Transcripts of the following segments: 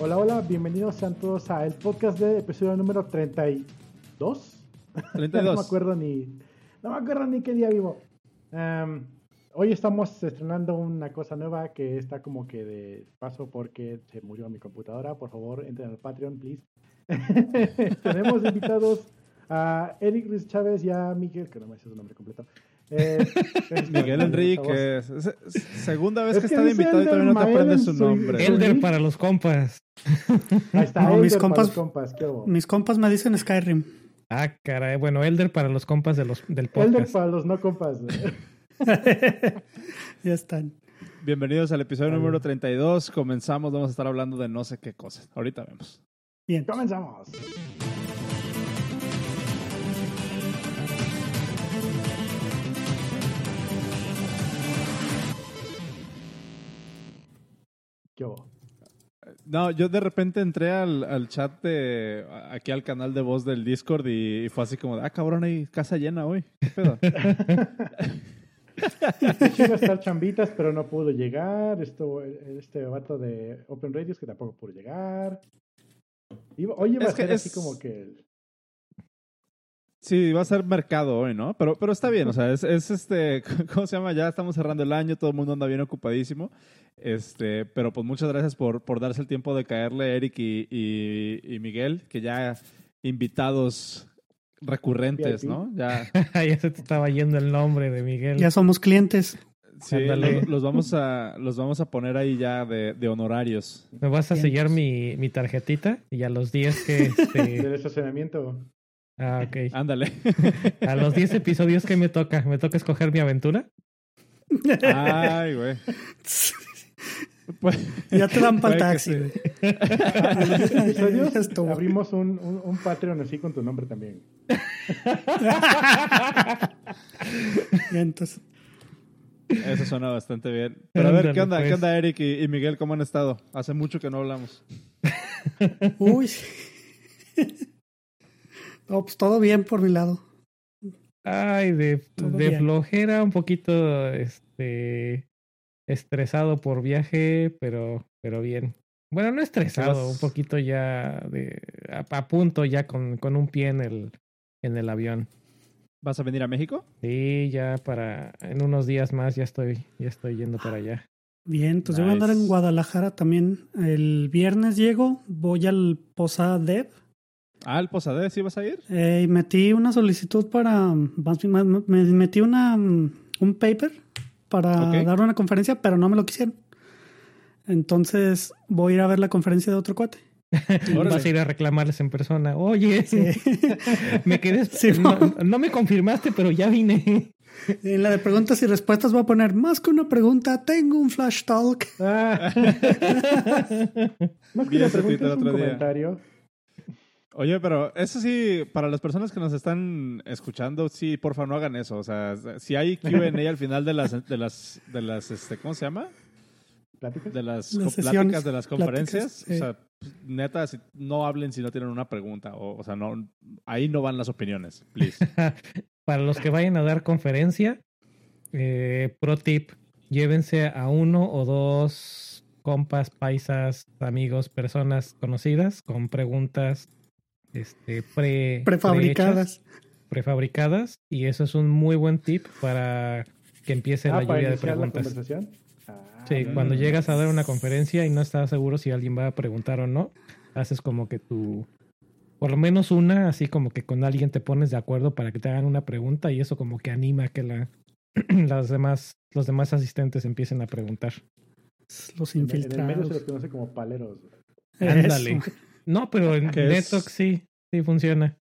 Hola, hola, bienvenidos sean todos a el podcast de episodio número 32. 32. no me acuerdo ni, no me acuerdo ni qué día vivo. Um, hoy estamos estrenando una cosa nueva que está como que de paso porque se murió mi computadora. Por favor, entren al Patreon, please. Tenemos invitados a Eric Ruiz Chávez y a Miguel, que no me sé su nombre completo. Eh, Miguel Enrique. Segunda vez Es que que está invitado y todavía no te Elder aprendes su nombre. El- Elder para los compas. Ahí está, No, mis Elder para compas- los compas, ¿qué? Mis compas me dicen Skyrim. Ah, caray. Bueno, Elder para los compas de los, del Elder podcast. para los no compas. ya están. Bienvenidos al episodio número 32. Comenzamos, vamos a estar hablando de no sé qué cosas. Ahorita vemos. Bien. Comenzamos. ¿Qué hubo? No, yo de repente entré al, al chat de aquí al canal de voz del Discord y, y fue así como, de, ah, cabrón, hay casa llena hoy. ¿Qué pedo? Iba a estar chambitas, pero no pudo llegar. Esto, este vato de Open Radios que tampoco pudo llegar. Iba, hoy iba Es a que ser así es- como que. Sí, va a ser mercado hoy, ¿no? Pero, pero está bien, o sea, es, es este, ¿cómo se llama? Ya estamos cerrando el año, todo el mundo anda bien ocupadísimo. Este, pero pues muchas gracias por, por darse el tiempo de caerle, Eric y, y, y Miguel, que ya invitados recurrentes. ¿no? Ya, ya se te estaba yendo el nombre de Miguel. Ya somos clientes. sí, los, los vamos a, los vamos a poner ahí ya de, de honorarios. Me vas a sellar mi, mi tarjetita y a los 10 que... Este... Del estacionamiento. Ah, ok. Ándale. A los 10 episodios que me toca. ¿Me toca escoger mi aventura? Ay, güey. Pues, Ya te dan para el taxi. sí. abrimos un, un, un Patreon así con tu nombre también. Entonces, Eso suena bastante bien. Pero a ver, ¿qué onda? pues. ¿Qué onda, Eric y, y Miguel? ¿Cómo han estado? Hace mucho que no hablamos. Uy. No, pues todo bien por mi lado. Ay, de, flojera, un poquito este estresado por viaje, pero, pero bien. Bueno, no estresado, un poquito ya de a, a punto ya con, con un pie en el, en el avión. ¿Vas a venir a México? Sí, ya para en unos días más ya estoy, ya estoy yendo para allá. Bien, entonces yo voy a andar en Nice. Guadalajara también. El viernes llego, voy al Posada Dev. Ah, el Posadé, ¿sí vas a ir? Eh, y metí una solicitud para. más bien, más- Me metí una, un paper para dar una conferencia, pero no me lo quisieron. Entonces voy a ir a ver la conferencia de otro cuate. Vas a ir a reclamarles en persona. Oye, Sí. me quedé. Sí, no, no me confirmaste, pero ya vine. En la de preguntas y respuestas voy a poner más que una pregunta, tengo un flash talk. Ah. Más que una pregunta, es un comentario. Oye, pero eso sí, para las personas que nos están escuchando, sí, porfa, no hagan eso. O sea, si hay Q&A al final de las, de las, de las, este, ¿cómo se llama? ¿Pláticas? De las, pláticas de las conferencias. O sea, pues, neta, si- no hablen si no tienen una pregunta. O, o sea, no, ahí no van las opiniones, please. Para los que vayan a dar conferencia, eh, pro tip, llévense a uno o dos compas, paisas, amigos, personas conocidas con preguntas este, pre, Prefabricadas. prehechas, prefabricadas. Y eso es un muy buen tip para que empiece Ah, la lluvia de preguntas. conversación. Ah, Sí, cuando llegas a dar una conferencia y no estás seguro si alguien va a preguntar o no, haces como que tu, por lo menos una, así como que con alguien te pones de acuerdo para que te hagan una pregunta y eso como que anima a que la, las demás, los demás asistentes empiecen a preguntar. Los en el- En el medio infiltrados. se les conoce como paleros. Ándale. No, pero en. Netox sí, sí funciona.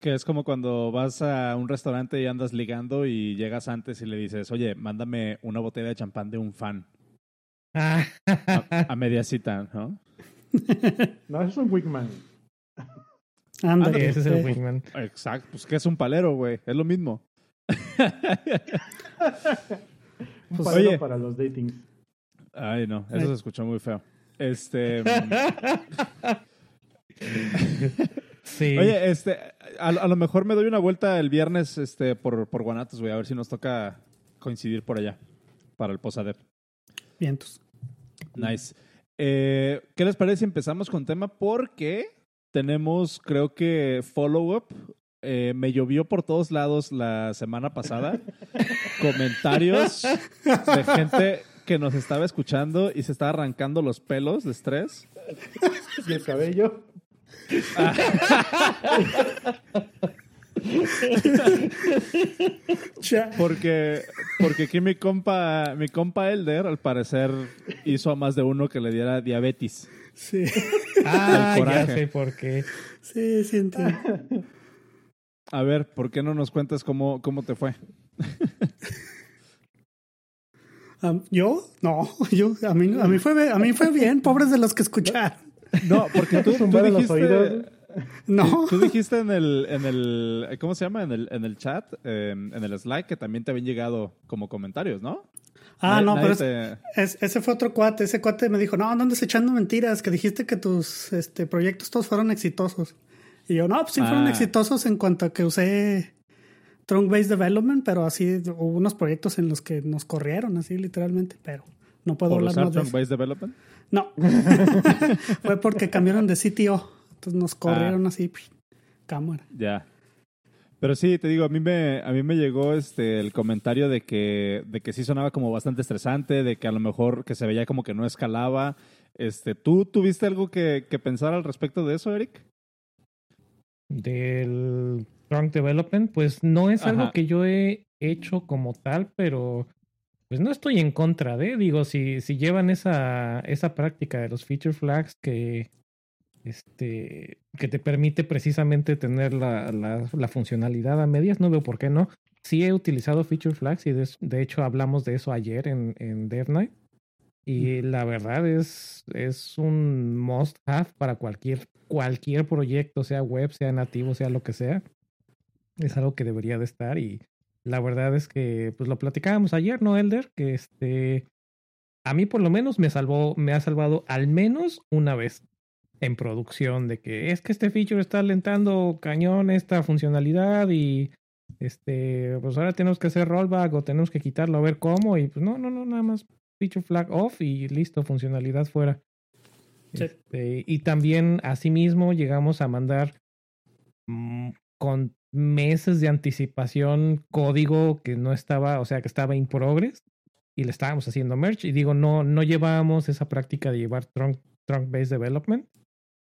Que es como cuando vas a un restaurante y andas ligando y llegas antes y le dices, oye, mándame una botella de champán de un fan Ah, a, a media cita, ¿no? No, eso es un Wigman. Ándale. sí, ese es el sí. wingman. Exacto, pues que es un palero, güey, es lo mismo. Un Pues, palero oye. para los datings. Ay, no, eso se escuchó muy feo. Este, Sí. oye, este, a, a lo mejor me doy una vuelta el viernes, este, por, por Guanatos, güey, a ver si nos toca coincidir por allá para el posader. Vientos. Nice. Eh, ¿Qué les parece si empezamos con tema? Porque tenemos, creo que, follow-up. Eh, me llovió por todos lados la semana pasada. Comentarios de gente que nos estaba escuchando y se estaba arrancando los pelos de estrés. Y el cabello. Porque, porque aquí mi compa, mi compa Elder, al parecer, hizo a más de uno que le diera diabetes. Sí, Ah, ya coraje. sé por qué. sí, sí entiendo. A ver, ¿por qué no nos cuentas cómo, cómo te fue? ¿Yo? No, yo, a mí, a mí fue, a mí fue bien, pobres de los que escucharon. No, porque tú, tú en los dijiste, oídos. No, tú dijiste en el, en el, ¿cómo se llama? En el, en el chat, eh, en el Slack, que también te habían llegado como comentarios, ¿no? ah, Nadie- no, pero te- es- ese fue otro cuate. Ese cuate me dijo, no, no andes echando mentiras, que dijiste que tus este, proyectos todos fueron exitosos. Y yo, no, pues sí fueron Ah. exitosos en cuanto a que usé Trunk Based Development, pero así hubo unos proyectos en los que nos corrieron, así literalmente, pero no puedo por hablar usar más de eso. Based Development. No, fue porque cambiaron de CTO, entonces nos corrieron Ah. así, psh, cámara. Ya. Pero sí, te digo, a mí me, a mí me llegó este el comentario de que, de que sí sonaba como bastante estresante, de que a lo mejor que se veía como que no escalaba. Este, ¿tú tuviste algo que, que pensar al respecto de eso, Eric? Del Trunk Development, pues no es Ajá. algo que yo he hecho como tal, pero pues no estoy en contra de, digo, si, si llevan esa, esa práctica de los feature flags que, este, que te permite precisamente tener la, la, la funcionalidad a medias, no veo por qué no. Sí he utilizado feature flags y de, de hecho hablamos de eso ayer en, en Dev Night. Y la verdad es, es un must have para cualquier, cualquier proyecto, sea web, sea nativo, sea lo que sea. Es algo que debería de estar y la verdad es que pues lo platicábamos ayer, ¿no, Elder? Que este a mí por lo menos me salvó, me ha salvado al menos una vez en producción de que es que este feature está alentando cañón esta funcionalidad y este pues ahora tenemos que hacer rollback o tenemos que quitarlo a ver cómo y pues no, no, no, nada más feature flag off y listo, funcionalidad fuera. Sí. Este, y también asimismo llegamos a mandar mm, con meses de anticipación código que no estaba, o sea, que estaba in progress y le estábamos haciendo merge. Y digo, no, no llevábamos esa práctica de llevar trunk, trunk based development,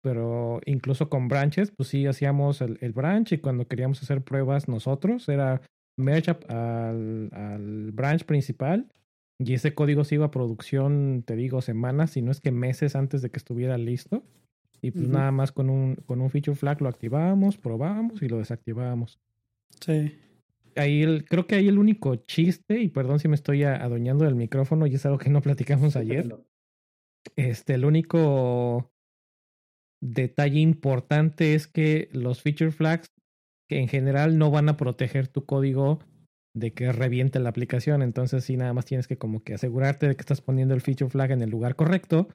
pero incluso con branches, pues sí hacíamos el, el branch y cuando queríamos hacer pruebas nosotros era up al, al branch principal y ese código se iba a producción, te digo, semanas, si no es que meses antes de que estuviera listo. Y pues nada más con un, con un feature flag lo activábamos, probábamos y lo desactivábamos. Sí. Ahí el, creo que ahí el único chiste, y perdón si me estoy adueñando del micrófono y es algo que no platicamos ayer. Este, el único detalle importante es que los feature flags que en general no van a proteger tu código de que reviente la aplicación. Entonces sí, nada más tienes que como que asegurarte de que estás poniendo el feature flag en el lugar correcto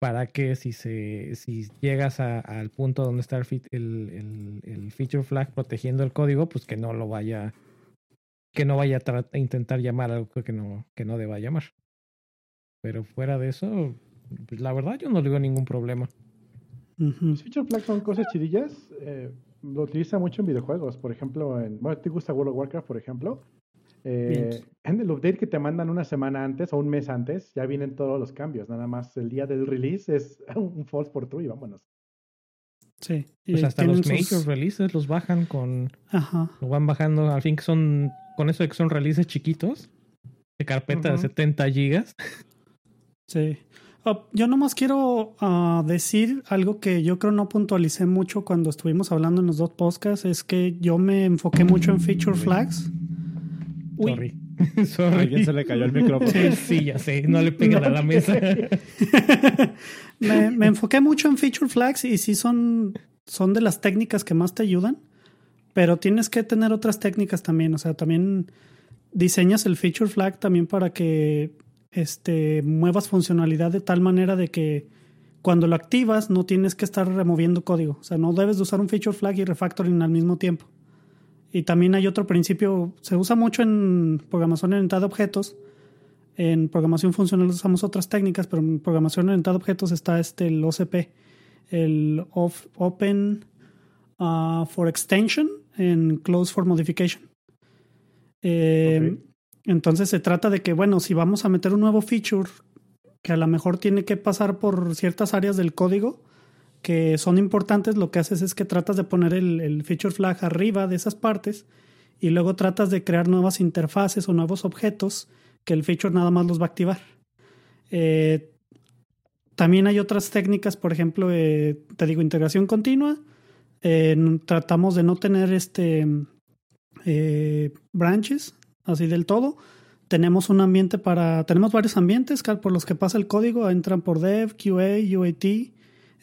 para que si se si llegas a- al punto donde está el, el, el- el feature flag protegiendo el código, pues que no lo vaya que no vaya a, intentar llamar algo que no que no deba llamar. Pero fuera de eso, pues la verdad yo no le veo ningún problema. Los feature flags son cosas chidillas. eh, lo utiliza mucho en videojuegos. Por ejemplo, en, bueno, ¿te gusta World of Warcraft, por ejemplo? Eh, en el update que te mandan una semana antes o un mes antes, ya vienen todos los cambios. Nada más el día del release es un false por true y vámonos. Sí. Y Pues hasta los sus- major releases los bajan con Ajá. lo van bajando al fin que son con eso de que son releases chiquitos de carpeta de Ujú. 70 gigas. Sí. Ah, yo nomás quiero ah, decir algo que yo creo no puntualicé mucho cuando estuvimos hablando en los dos podcasts, es que yo me enfoqué mucho en feature flags. Uy, Sorry. A Sorry. alguien se le cayó el micrófono. Sí, sí, ya sé, no le peguen a la mesa. me, me enfoqué mucho en feature flags y sí son, son de las técnicas que más te ayudan, pero tienes que tener otras técnicas también. O sea, también diseñas el feature flag también para que este, muevas funcionalidad de tal manera de que cuando lo activas no tienes que estar removiendo código. O sea, no debes de usar un feature flag y refactoring al mismo tiempo. Y también hay otro principio, se usa mucho en programación orientada a objetos, En programación funcional usamos otras técnicas, pero en programación orientada a objetos está este el OCP, el of- Open uh, for Extension en Close for Modification. Eh, Ok. Entonces se trata de que, bueno, si vamos a meter un nuevo feature que a lo mejor tiene que pasar por ciertas áreas del código que son importantes, lo que haces es que tratas de poner el, feature flag arriba de esas partes y luego tratas de crear nuevas interfaces o nuevos objetos que el feature nada más los va a activar. Eh, también hay otras técnicas, por ejemplo, eh, te digo, integración continua. Eh, tratamos de no tener este branches así del todo. Tenemos un ambiente para, tenemos varios ambientes por los que pasa el código, entran por dev, QA, UAT,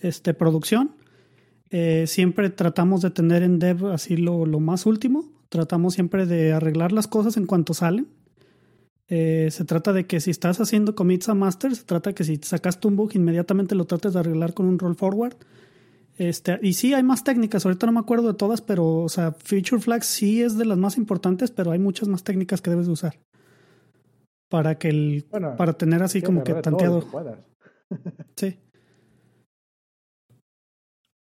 este, producción. Eh, siempre tratamos de tener en dev así lo, lo más último. Tratamos siempre de arreglar las cosas en cuanto salen. Eh, se trata de que si estás haciendo commits a master, se trata de que si sacaste un bug, inmediatamente lo trates de arreglar con un roll forward. Este, y sí, hay más técnicas. Ahorita no me acuerdo de todas, pero, o sea, Feature Flag sí es de las más importantes, pero hay muchas más técnicas que debes de usar. Para que el, Bueno, para tener así sí, como que tanteado. Sí.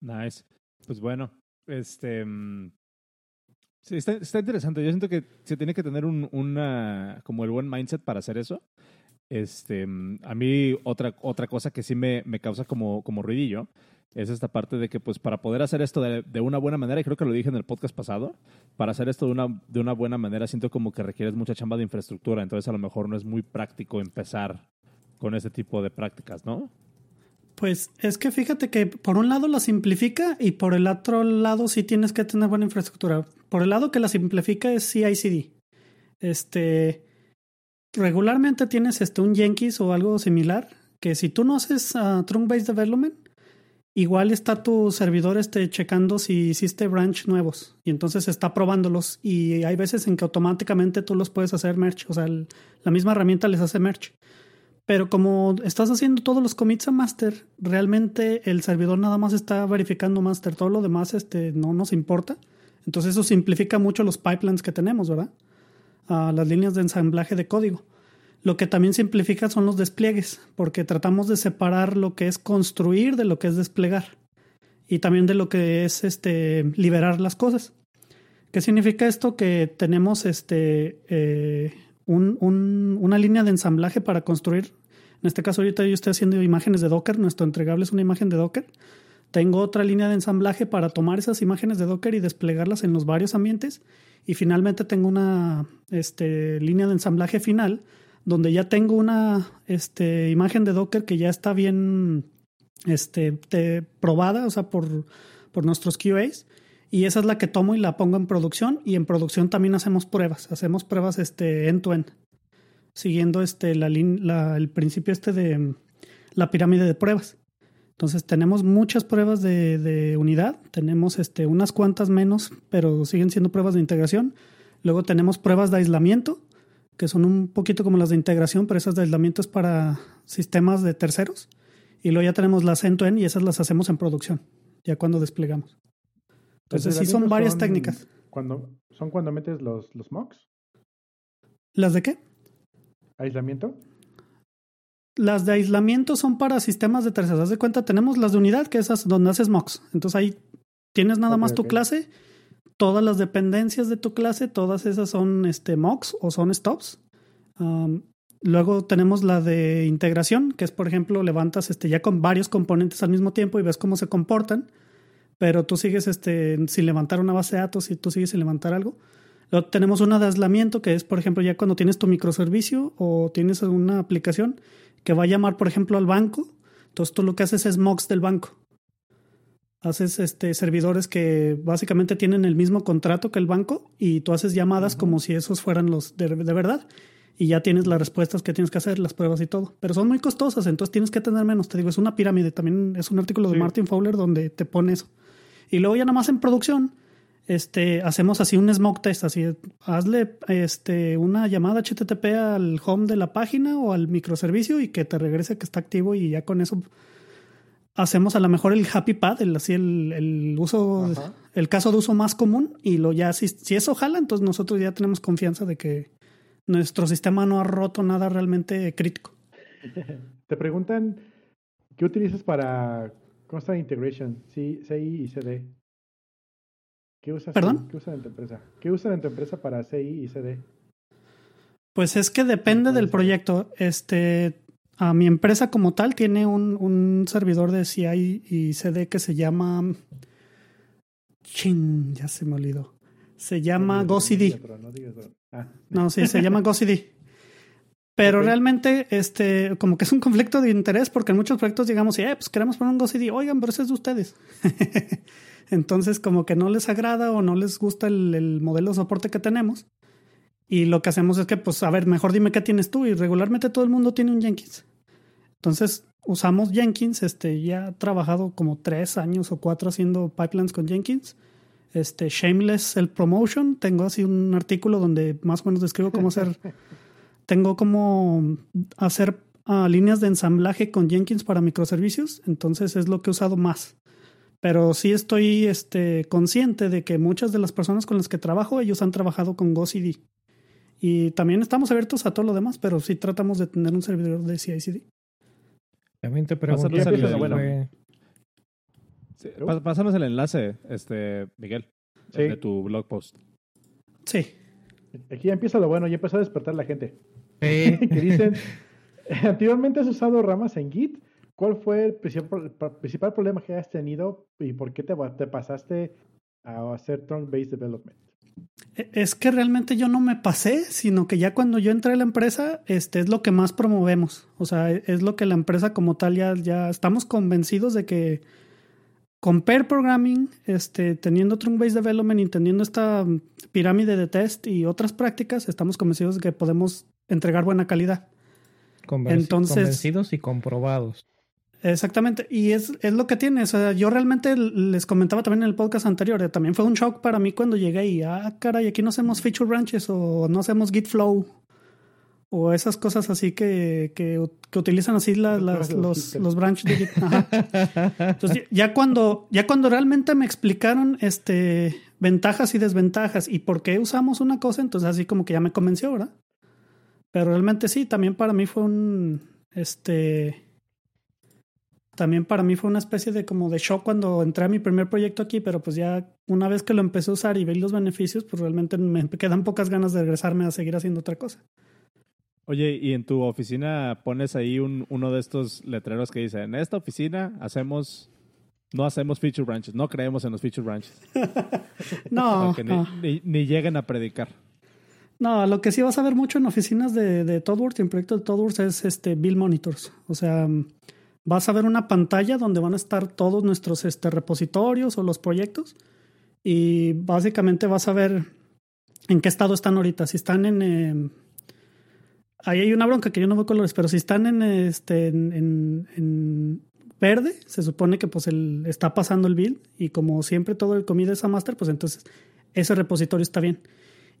Nice. Pues bueno, este. mm, Sí, está, está interesante. Yo siento que se tiene que tener un, una. como el buen mindset para hacer eso. Este. mm, A mí, otra, otra cosa que sí me, me causa como, como ruidillo es esta parte de que, pues, para poder hacer esto de, de una buena manera, y creo que lo dije en el podcast pasado, para hacer esto de una, de una buena manera, siento como que requieres mucha chamba de infraestructura. Entonces, a lo mejor no es muy práctico empezar con ese tipo de prácticas, ¿no? Pues es que fíjate que por un lado la simplifica y por el otro lado sí tienes que tener buena infraestructura. Por el lado que la simplifica es CI/CD. Este regularmente tienes este un Jenkins o algo similar que si tú no haces uh, trunk based development igual está tu servidor este checando si hiciste branch nuevos y entonces está probándolos y hay veces en que automáticamente tú los puedes hacer merge, o sea, la misma herramienta les hace merge. Pero como estás haciendo todos los commits a master, realmente el servidor nada más está verificando master, todo lo demás este, no nos importa. Entonces eso simplifica mucho los pipelines que tenemos, ¿verdad? Ah, las líneas de ensamblaje de código. Lo que también simplifica son los despliegues, porque tratamos de separar lo que es construir de lo que es desplegar y también de lo que es este liberar las cosas. ¿Qué significa esto? Que tenemos este eh, un- un- una línea de ensamblaje para construir. En este caso, ahorita yo estoy haciendo imágenes de Docker. Nuestro entregable es una imagen de Docker. Tengo otra línea de ensamblaje para tomar esas imágenes de Docker y desplegarlas en los varios ambientes. Y finalmente tengo una este, línea de ensamblaje final donde ya tengo una este, imagen de Docker que ya está bien este, te- probada, o sea, por, por nuestros QAs. Y esa es la que tomo y la pongo en producción. Y en producción también hacemos pruebas. Hacemos pruebas este, end-to-end. Siguiendo este, la, la- el principio este de la pirámide de pruebas. Entonces tenemos muchas pruebas de, de unidad. Tenemos este, unas cuantas menos, pero siguen siendo pruebas de integración. Luego tenemos pruebas de aislamiento, que son un poquito como las de integración, pero esas de aislamiento es para sistemas de terceros. Y luego ya tenemos las end-to-end y esas las hacemos en producción, ya cuando desplegamos. Entonces sí son varias técnicas. Cuando, ¿Son cuando metes los, los mocks? ¿Las de qué? ¿Aislamiento? Las de aislamiento son para sistemas de terceros. Haz de cuenta, tenemos las de unidad, que esas donde haces mocks. Entonces ahí tienes nada más tu clase, todas las dependencias de tu clase, todas esas son este, mocks o son stops. Um, luego tenemos la de integración, que es, por ejemplo, levantas este, ya con varios componentes al mismo tiempo y ves cómo se comportan, pero tú sigues este, sin levantar una base de datos y tú sigues sin levantar algo. Luego tenemos una de aislamiento, que es, por ejemplo, ya cuando tienes tu microservicio o tienes una aplicación que va a llamar, por ejemplo, al banco. Entonces tú lo que haces es mocks del banco. Haces este, servidores que básicamente tienen el mismo contrato que el banco y tú haces llamadas como si esos fueran los de, de verdad y ya tienes las respuestas que tienes que hacer, las pruebas y todo. Pero son muy costosas, entonces tienes que tener menos. Te digo, es una pirámide. También es un artículo de. Martin Fowler donde te pone eso. Y luego ya nada más en producción, este, hacemos así un smoke test, así, hazle este, una llamada HTTP al home de la página o al microservicio y que te regrese que está activo y ya con eso hacemos a lo mejor el happy path, el, así el, el uso, Ajá. el caso de uso más común y lo ya, si, si eso jala, entonces nosotros ya tenemos confianza de que, nuestro sistema no ha roto nada realmente crítico. Te preguntan qué utilizas para Constant Integration, CI y CD. ¿Qué usas, ¿Perdón? ¿Qué usan en tu empresa? ¿Qué usan en tu empresa para CI y CD? Pues es que depende del proyecto. Este, a mi empresa como tal tiene un, un servidor de CI y CD que se llama. Chin, ya se me olvidó. Se llama No GoCD. no. Ah, No, sí, se llama GoCD. Pero realmente, este, como que es un conflicto de interés, porque en muchos proyectos digamos, eh, pues queremos poner un GoCD, oigan, pero ese es de ustedes. Entonces, como que no les agrada o no les gusta el, el modelo de soporte que tenemos. Y lo que hacemos es que, pues, a ver, mejor dime qué tienes tú. Y regularmente todo el mundo tiene un Jenkins. Entonces, usamos Jenkins. Este, ya he trabajado como tres años o cuatro haciendo pipelines con Jenkins. Este, Shameless, el promotion. Tengo así un artículo donde más o menos describo cómo hacer. tengo como hacer ah, líneas de ensamblaje con Jenkins para microservicios. Entonces, es lo que he usado más. Pero sí estoy este, consciente de que muchas de las personas con las que trabajo, ellos han trabajado con GoCD. Y también estamos abiertos a todo lo demás, pero sí tratamos de tener un servidor de CI/CD. También te pregunto Pásanos si el- bueno. Pásanos el enlace, este, Miguel, Sí. de tu blog post. Sí. Aquí ya empieza lo bueno, ya empezó a despertar la gente. Sí. que dicen, anteriormente has usado ramas en Git. ¿Cuál fue el principal, principal problema que has tenido y por qué te, te pasaste a hacer trunk-based development? E- Es que realmente yo no me pasé, sino que ya cuando yo entré a la empresa, este es lo que más promovemos. O sea, e- es lo que la empresa como tal ya, ya estamos convencidos de que con pair programming, este, teniendo trunk-based development y teniendo esta pirámide de test y otras prácticas, estamos convencidos de que podemos entregar buena calidad. Convenci- Entonces- convencidos y comprobados. Exactamente, y es, es lo que tiene. O sea, yo realmente les comentaba también en el podcast anterior, eh, también fue un shock para mí cuando llegué y, ah, caray, aquí no hacemos feature branches o no hacemos git flow o esas cosas así que, que, utilizan así las- los los. Ajá. Entonces, ya cuando, ya cuando realmente me explicaron este, ventajas y desventajas y por qué usamos una cosa, entonces así como que ya me convenció, ¿verdad? Pero realmente sí, también para mí fue un, este, también para mí fue una especie de como de shock cuando entré a mi primer proyecto aquí, pero pues ya una vez que lo empecé a usar y vi los beneficios, pues realmente me quedan pocas ganas de regresarme a seguir haciendo otra cosa. Oye, y en tu oficina pones ahí un, uno de estos letreros que dice, en esta oficina hacemos, no hacemos feature branches, no creemos en los feature branches. No, ni, no. ni- ni lleguen a predicar. No, lo que sí vas a ver mucho en oficinas de, de ToddWorks y en proyectos de ToddWorks es este Bill Monitors. O sea, vas a ver una pantalla donde van a estar todos nuestros este, repositorios o los proyectos y básicamente vas a ver en qué estado están ahorita. Si están en... eh, ahí hay una bronca que yo no veo colores, pero si están en, este, en, en- verde, se supone que pues el, está pasando el build y como siempre todo el comida es a master, pues entonces ese repositorio está bien.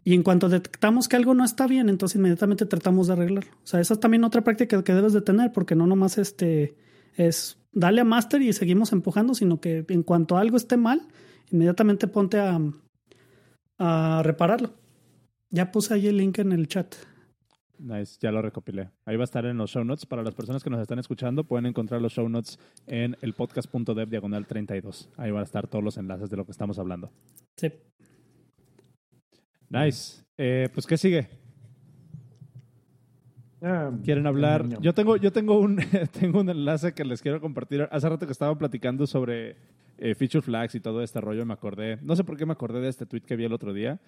Y en cuanto detectamos que algo no está bien, entonces inmediatamente tratamos de arreglarlo. O sea, esa es también otra práctica que debes de tener, porque no nomás este es dale a master y seguimos empujando, sino que en cuanto algo esté mal, inmediatamente ponte a, a repararlo. Ya puse ahí el link en el chat. Nice, ya lo recopilé. Ahí va a estar en los show notes. Para las personas que nos están escuchando, pueden encontrar los show notes en el podcast.dev diagonal 32. Ahí van a estar todos los enlaces de lo que estamos hablando. Sí. Nice. Eh, pues, ¿qué sigue? Ah, ¿Quieren hablar? Yo tengo, yo tengo un, tengo un enlace que les quiero compartir. Hace rato que estaba platicando sobre eh, feature flags y todo este rollo, me acordé. No sé por qué me acordé de este tweet que vi el otro día.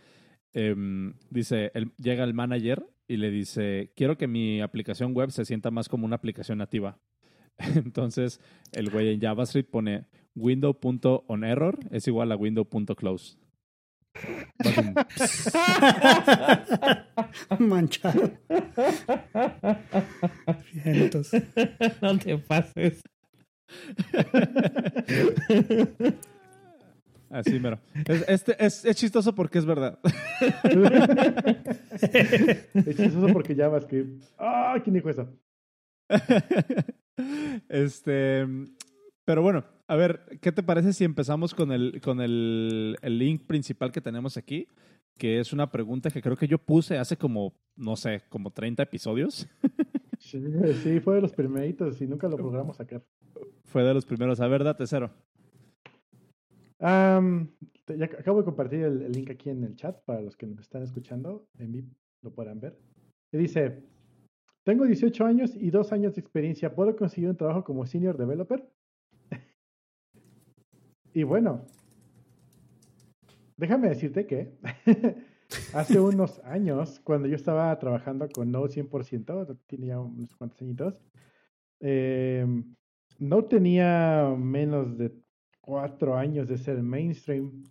Em, dice, el- llega el manager y le dice, quiero que mi aplicación web se sienta más como una aplicación nativa. Entonces, el güey en JavaScript pone window.onError es igual a window.close. Manchado. No te pases. Así mero. Es, este, es, es chistoso porque es verdad. Es chistoso porque JavaScript. ¡Ah! ¿Quién dijo eso? este, pero bueno, a ver, ¿qué te parece si empezamos con el, con el, el link principal que tenemos aquí? que es una pregunta que creo que yo puse hace como, no sé, como 30 episodios. Sí, sí, fue de los primeritos y nunca lo logramos sacar. Fue de los primeros. A ver, date cero. Ya acabo de compartir el, link aquí en el chat para los que nos están escuchando en vivo lo puedan ver. Dice, tengo 18 años y 2 años de experiencia. ¿Puedo conseguir un trabajo como senior developer? y bueno, déjame decirte que hace unos años, cuando yo estaba trabajando con Node 100%, tenía unos cuantos añitos, eh, no tenía menos de cuatro años de ser mainstream.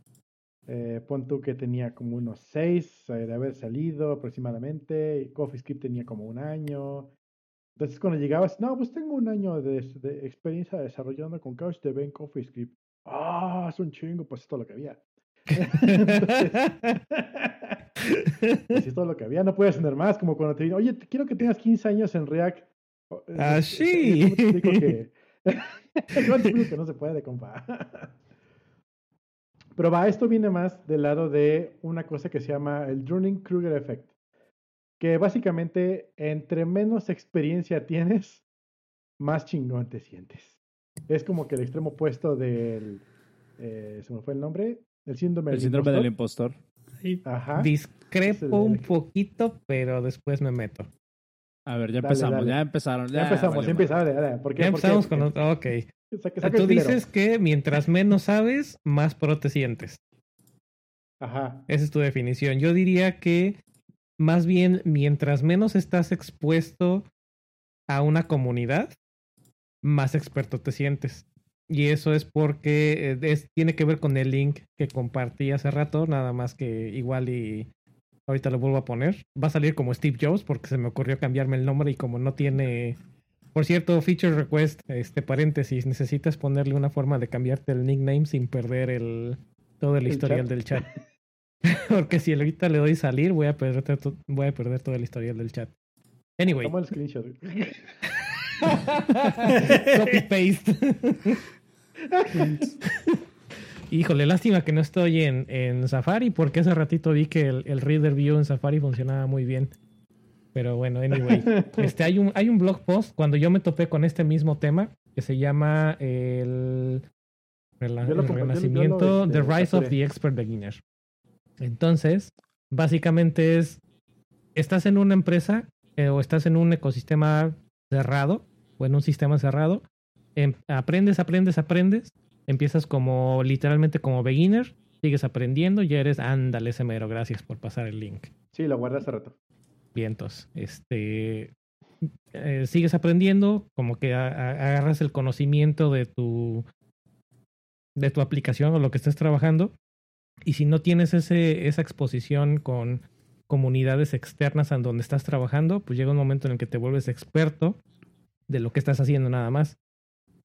Eh, pon tú que tenía como unos seis eh, de haber salido aproximadamente. y CoffeeScript tenía como un año. Entonces cuando llegabas, no, pues tengo un año de, de experiencia desarrollando con CouchDB en CoffeeScript. Ah, es un chingo, pues es todo lo que había. Entonces, pues es todo lo que había, no puedes tener más, como cuando te dicen, oye, quiero que tengas 15 años en React. Eh, Ah, sí. ¿Cómo te explico que, ¿Cómo te explico que no se puede, compa? Pero va, esto viene más del lado de una cosa que se llama el Dunning-Kruger Effect. Que básicamente, entre menos experiencia tienes, más chingón te sientes. Es como que el extremo opuesto del. eh, ¿Se me fue el nombre? El síndrome, El del síndrome del impostor. impostor. Y Ajá. Discrepo un poquito, pero después me meto. A ver, ya Dale, empezamos, dale. ya empezaron. Ya empezamos, valió ya empezamos. Dale, dale. ¿Por qué? Ya ¿Por qué? empezamos ¿Por con... qué? Ok. Saca- saca el Tú dices que mientras menos sabes, más pro te sientes. Ajá. Esa es tu definición. Yo diría que más bien mientras menos estás expuesto a una comunidad, más experto te sientes. Y eso es porque eh, es- tiene que ver con el link que compartí hace rato, nada más que igual y ahorita lo vuelvo a poner. Va a salir como Steve Jobs porque se me ocurrió cambiarme el nombre y como no tiene... Por cierto, feature request, este paréntesis, necesitas ponerle una forma de cambiarte el nickname sin perder el todo el, El historial chat. del chat. Porque si ahorita le doy salir, voy a perder, voy a perder todo el historial del chat. Anyway, Toma el screenshot. copy paste. Híjole, lástima que no estoy en, en Safari porque hace ratito vi que el, el Reader View en Safari funcionaba muy bien. Pero bueno, anyway. Este, hay, un, hay un blog post cuando yo me topé con este mismo tema que se llama el, el renacimiento, este, The Rise of the Expert Beginner. Entonces, básicamente es, estás en una empresa eh, o estás en un ecosistema cerrado o en un sistema cerrado, em- aprendes, aprendes, aprendes, empiezas como literalmente como beginner, sigues aprendiendo, ya eres, ándale, ese mero, gracias por pasar el link. Sí, lo guardé hace rato. Vientos. Este, eh, sigues aprendiendo, como que a- a- agarras el conocimiento de tu, de tu aplicación o lo que estés trabajando. Y si no tienes ese, esa exposición con comunidades externas en donde estás trabajando, pues llega un momento en el que te vuelves experto de lo que estás haciendo nada más.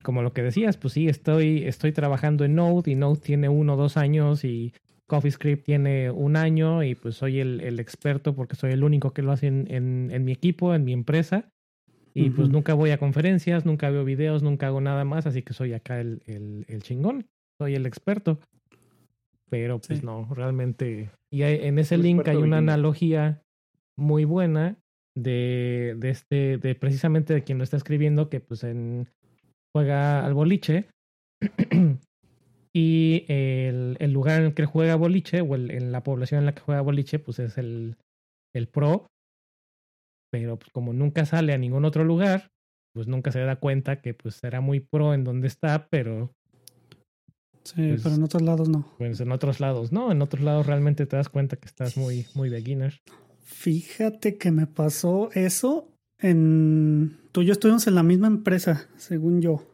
Como lo que decías, pues sí, estoy, estoy trabajando en Node y Node tiene uno o dos años y CoffeeScript tiene un año y pues soy el, el experto porque soy el único que lo hace en, en, en mi equipo, en mi empresa. Y pues nunca voy a conferencias, nunca veo videos, nunca hago nada más, así que soy acá el, el, el chingón, soy el experto. Pero pues Sí. no, realmente. Y hay- en ese link hay una analogía muy buena de, de este, de precisamente de quien lo está escribiendo, que pues en juega al boliche. y el, el lugar en el que juega boliche, o el- en la población en la que juega boliche, pues es el, el pro. Pero pues, como nunca sale a ningún otro lugar, pues nunca se da cuenta que pues será muy pro en donde está, pero Sí, Pues- pero en otros lados no. pues en otros lados, ¿no? En otros lados realmente te das cuenta que estás muy, muy beginner. Fíjate que me pasó eso en... Tú y yo estuvimos en la misma empresa, según yo.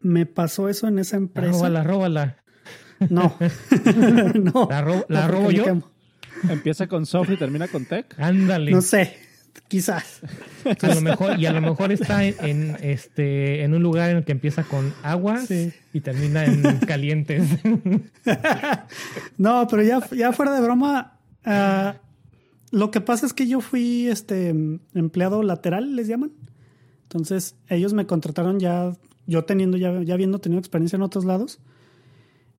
Me pasó eso en esa empresa. Róbala, róbala. No. no. La, ro- robo yo. quemo. Empieza con soft y termina con tech. Ándale. No sé. Quizás. A lo mejor, y a lo mejor está en, en, este, en un lugar en el que empieza con aguas Sí. y termina en calientes. no, pero ya, ya fuera de broma. ah, lo que pasa es que yo fui este empleado lateral, les llaman. Entonces, ellos me contrataron ya, yo teniendo, ya, ya habiendo tenido experiencia en otros lados.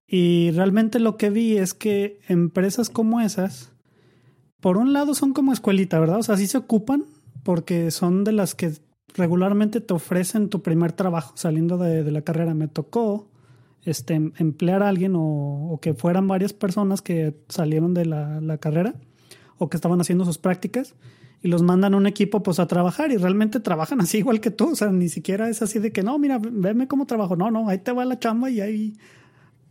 Y realmente lo que vi es que empresas como esas por un lado son como escuelita, ¿verdad? O sea, sí se ocupan porque son de las que regularmente te ofrecen tu primer trabajo saliendo de, la carrera. Me tocó este, emplear a alguien o, que fueran varias personas que salieron de la, carrera o que estaban haciendo sus prácticas y los mandan a un equipo pues a trabajar y realmente trabajan así igual que tú. O sea, ni siquiera es así de que no, mira, veme cómo trabajo. No, no, ahí te va la chamba y ahí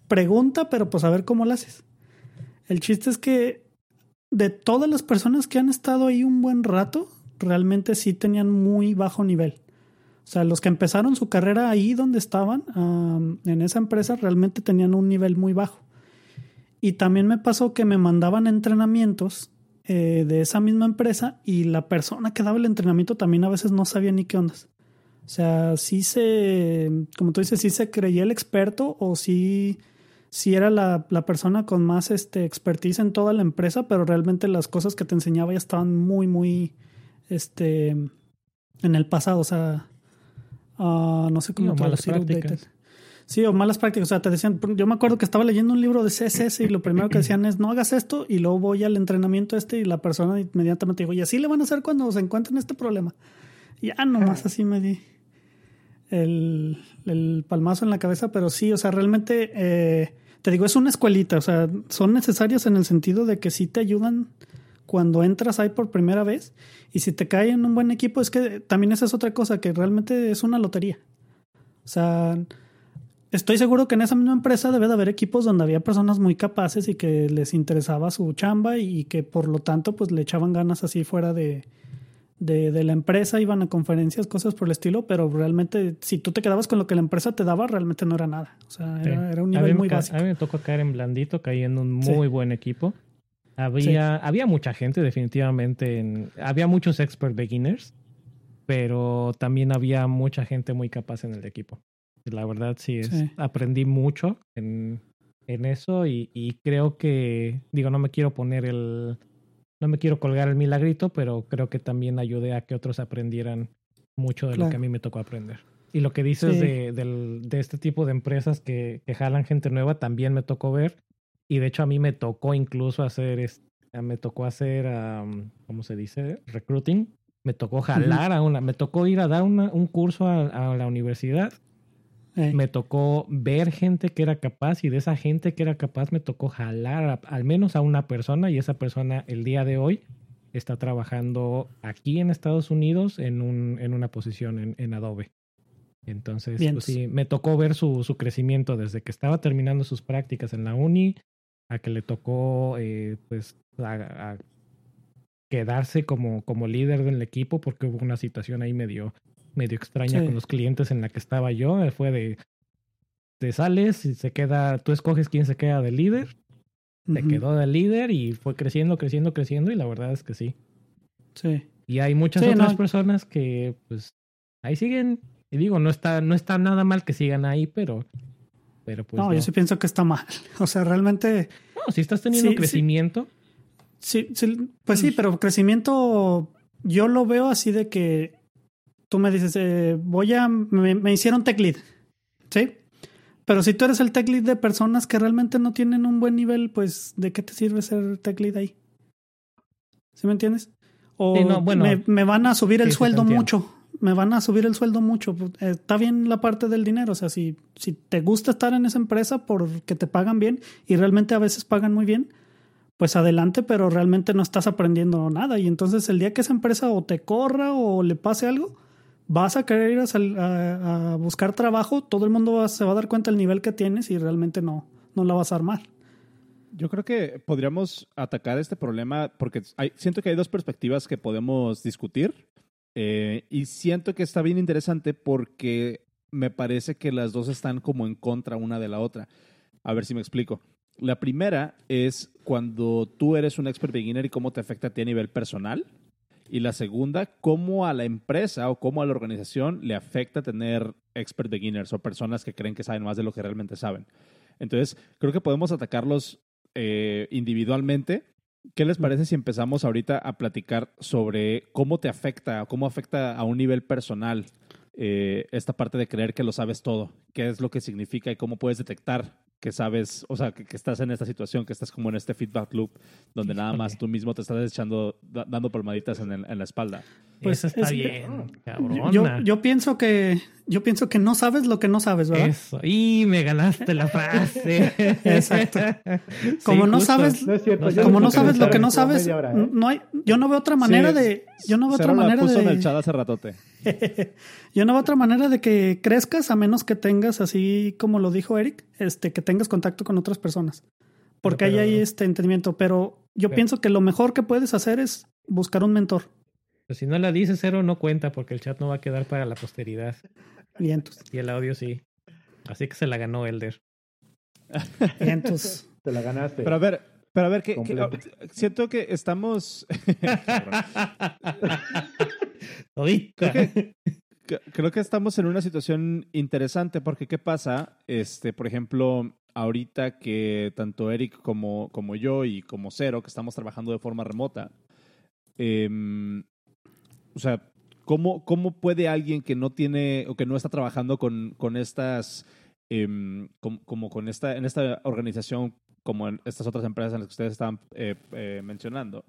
pregunta, pero pues a ver cómo la haces. El chiste es que de todas las personas que han estado ahí un buen rato, realmente sí tenían muy bajo nivel. O sea, los que empezaron su carrera ahí donde estaban, um, en esa empresa, realmente tenían un nivel muy bajo. Y también me pasó que me mandaban entrenamientos eh, de esa misma empresa y la persona que daba el entrenamiento también a veces no sabía ni qué ondas. O sea, sí se, como tú dices, sí se creía el experto o sí, sí era la, la persona con más este, expertise en toda la empresa, pero realmente las cosas que te enseñaba ya estaban muy, muy, este, en el pasado. O sea, Uh, no sé cómo malas prácticas. Sí, o malas prácticas. O sea, te decían, yo me acuerdo que estaba leyendo un libro de CSS y lo primero que decían es no hagas esto y luego voy al entrenamiento este y la persona inmediatamente dijo, y así le van a hacer cuando se encuentren este problema. Y ya nomás así me di el, el, palmazo en la cabeza, pero sí, o sea, realmente, eh, te digo, es una escuelita, o sea, son necesarios en el sentido de que sí te ayudan cuando entras ahí por primera vez y si te cae en un buen equipo es que también esa es otra cosa que realmente es una lotería. O sea, estoy seguro que en esa misma empresa debe de haber equipos donde había personas muy capaces y que les interesaba su chamba y que por lo tanto pues le echaban ganas así fuera de, de, de la empresa, iban a conferencias, cosas por el estilo, pero realmente si tú te quedabas con lo que la empresa te daba, realmente no era nada. O sea, era, era un nivel muy básico. A mí me tocó caer en blandito, caí en un muy sí. buen equipo. Había, sí. había mucha gente, definitivamente. En, había muchos expert beginners, pero también había mucha gente muy capaz en el equipo. La verdad, sí, es, sí. aprendí mucho en, en eso y, y, creo que, digo, no me quiero poner el, no me quiero colgar el milagrito, pero creo que también ayudé a que otros aprendieran mucho de claro. lo que a mí me tocó aprender. Y lo que dices sí. de, de, de, este tipo de empresas que, que jalan gente nueva, también me tocó ver y de hecho a mí me tocó incluso hacer, me tocó hacer, um, ¿cómo se dice? Recruiting. Me tocó jalar uh -huh. a una, me tocó ir a dar una, un curso a, a la universidad. Me tocó ver gente que era capaz y de esa gente que era capaz me tocó jalar a, al menos a una persona y esa persona el día de hoy está trabajando aquí en Estados Unidos en, un, en una posición en, en Adobe. Entonces, pues sí, me tocó ver su, su, crecimiento desde que estaba terminando sus prácticas en la uni a que le tocó eh, pues a, a quedarse como, como líder del equipo porque hubo una situación ahí medio, medio extraña sí. con los clientes en la que estaba yo. Fue de te sales y se queda, tú escoges quién se queda de líder. Uh -huh. quedó de líder y fue creciendo, creciendo, creciendo y la verdad es que sí. Sí. Y hay muchas sí, otras no. personas que pues ahí siguen. Y digo, no está, no está nada mal que sigan ahí, pero pero pues no, no, yo sí pienso que está mal. O sea, realmente. No, si estás teniendo sí, crecimiento. Sí, sí, pues sí, pero crecimiento yo lo veo así de que tú me dices, eh, voy a. Me, me, hicieron tech lead. ¿Sí? Pero si tú eres el tech lead de personas que realmente no tienen un buen nivel, pues ¿de qué te sirve ser tech lead ahí? ¿Sí me entiendes? O sí, no, bueno, me, me, van a subir el sueldo mucho me van a subir el sueldo mucho. Está bien la parte del dinero. O sea, si, si te gusta estar en esa empresa porque te pagan bien y realmente a veces pagan muy bien, pues adelante, pero realmente no estás aprendiendo nada. Y entonces el día que esa empresa o te corra o le pase algo, vas a querer ir a, a, a buscar trabajo, todo el mundo va, se va a dar cuenta del nivel que tienes y realmente no, no la vas a armar. Yo creo que podríamos atacar este problema porque hay, siento que hay dos perspectivas que podemos discutir. Eh, y siento que está bien interesante porque me parece que las dos están como en contra una de la otra. A ver si me explico. La primera es cuando tú eres un expert beginner y cómo te afecta a ti a nivel personal. Y la segunda, cómo a la empresa o cómo a la organización le afecta tener expert beginners o personas que creen que saben más de lo que realmente saben. Entonces, creo que podemos atacarlos eh, individualmente ¿Qué les parece si empezamos ahorita a platicar sobre cómo te afecta, cómo afecta a un nivel personal eh, esta parte de creer que lo sabes todo? ¿Qué es lo que significa y cómo puedes detectar que sabes, o sea, que, que estás en esta situación, que estás como en este feedback loop, donde nada más tú mismo te estás echando, da- dando palmaditas en, el- en la espalda. Pues Eso está es- bien, cabrona. yo pienso que yo pienso que no sabes lo que no sabes, ¿verdad? Eso. Y me ganaste la frase. Exacto. Sí, Como no justo. sabes, No es cierto. No yo sabes como no lo que sabes lo no que no sabes, hora, ¿eh? no hay, yo no veo otra manera Sí, de, yo no veo otra manera puso en el de, chat hace ratote. yo no veo otra manera de que crezcas a menos que tengas así como lo dijo Eric, este, que tengas contacto con otras personas, porque Pero- ahí hay este entendimiento. Pero yo Pero- pienso que lo mejor que puedes hacer es buscar un mentor. Pues si no la dices cero, no cuenta porque el chat no va a quedar para la posteridad. Vientos, Y el audio sí. Así que se la ganó Elder. vientos. Te la ganaste. Pero a ver, pero a ver, que, siento que estamos... Todita. Que- Creo que estamos en una situación interesante porque ¿qué pasa? Este, por ejemplo, ahorita que tanto Eric como, como yo y como Cero, que estamos trabajando de forma remota, em, o sea, ¿cómo, ¿cómo puede alguien que no tiene o que no está trabajando con, con estas, em, com- como con esta, en esta organización, como en estas otras empresas en las que ustedes estaban eh, eh, mencionando,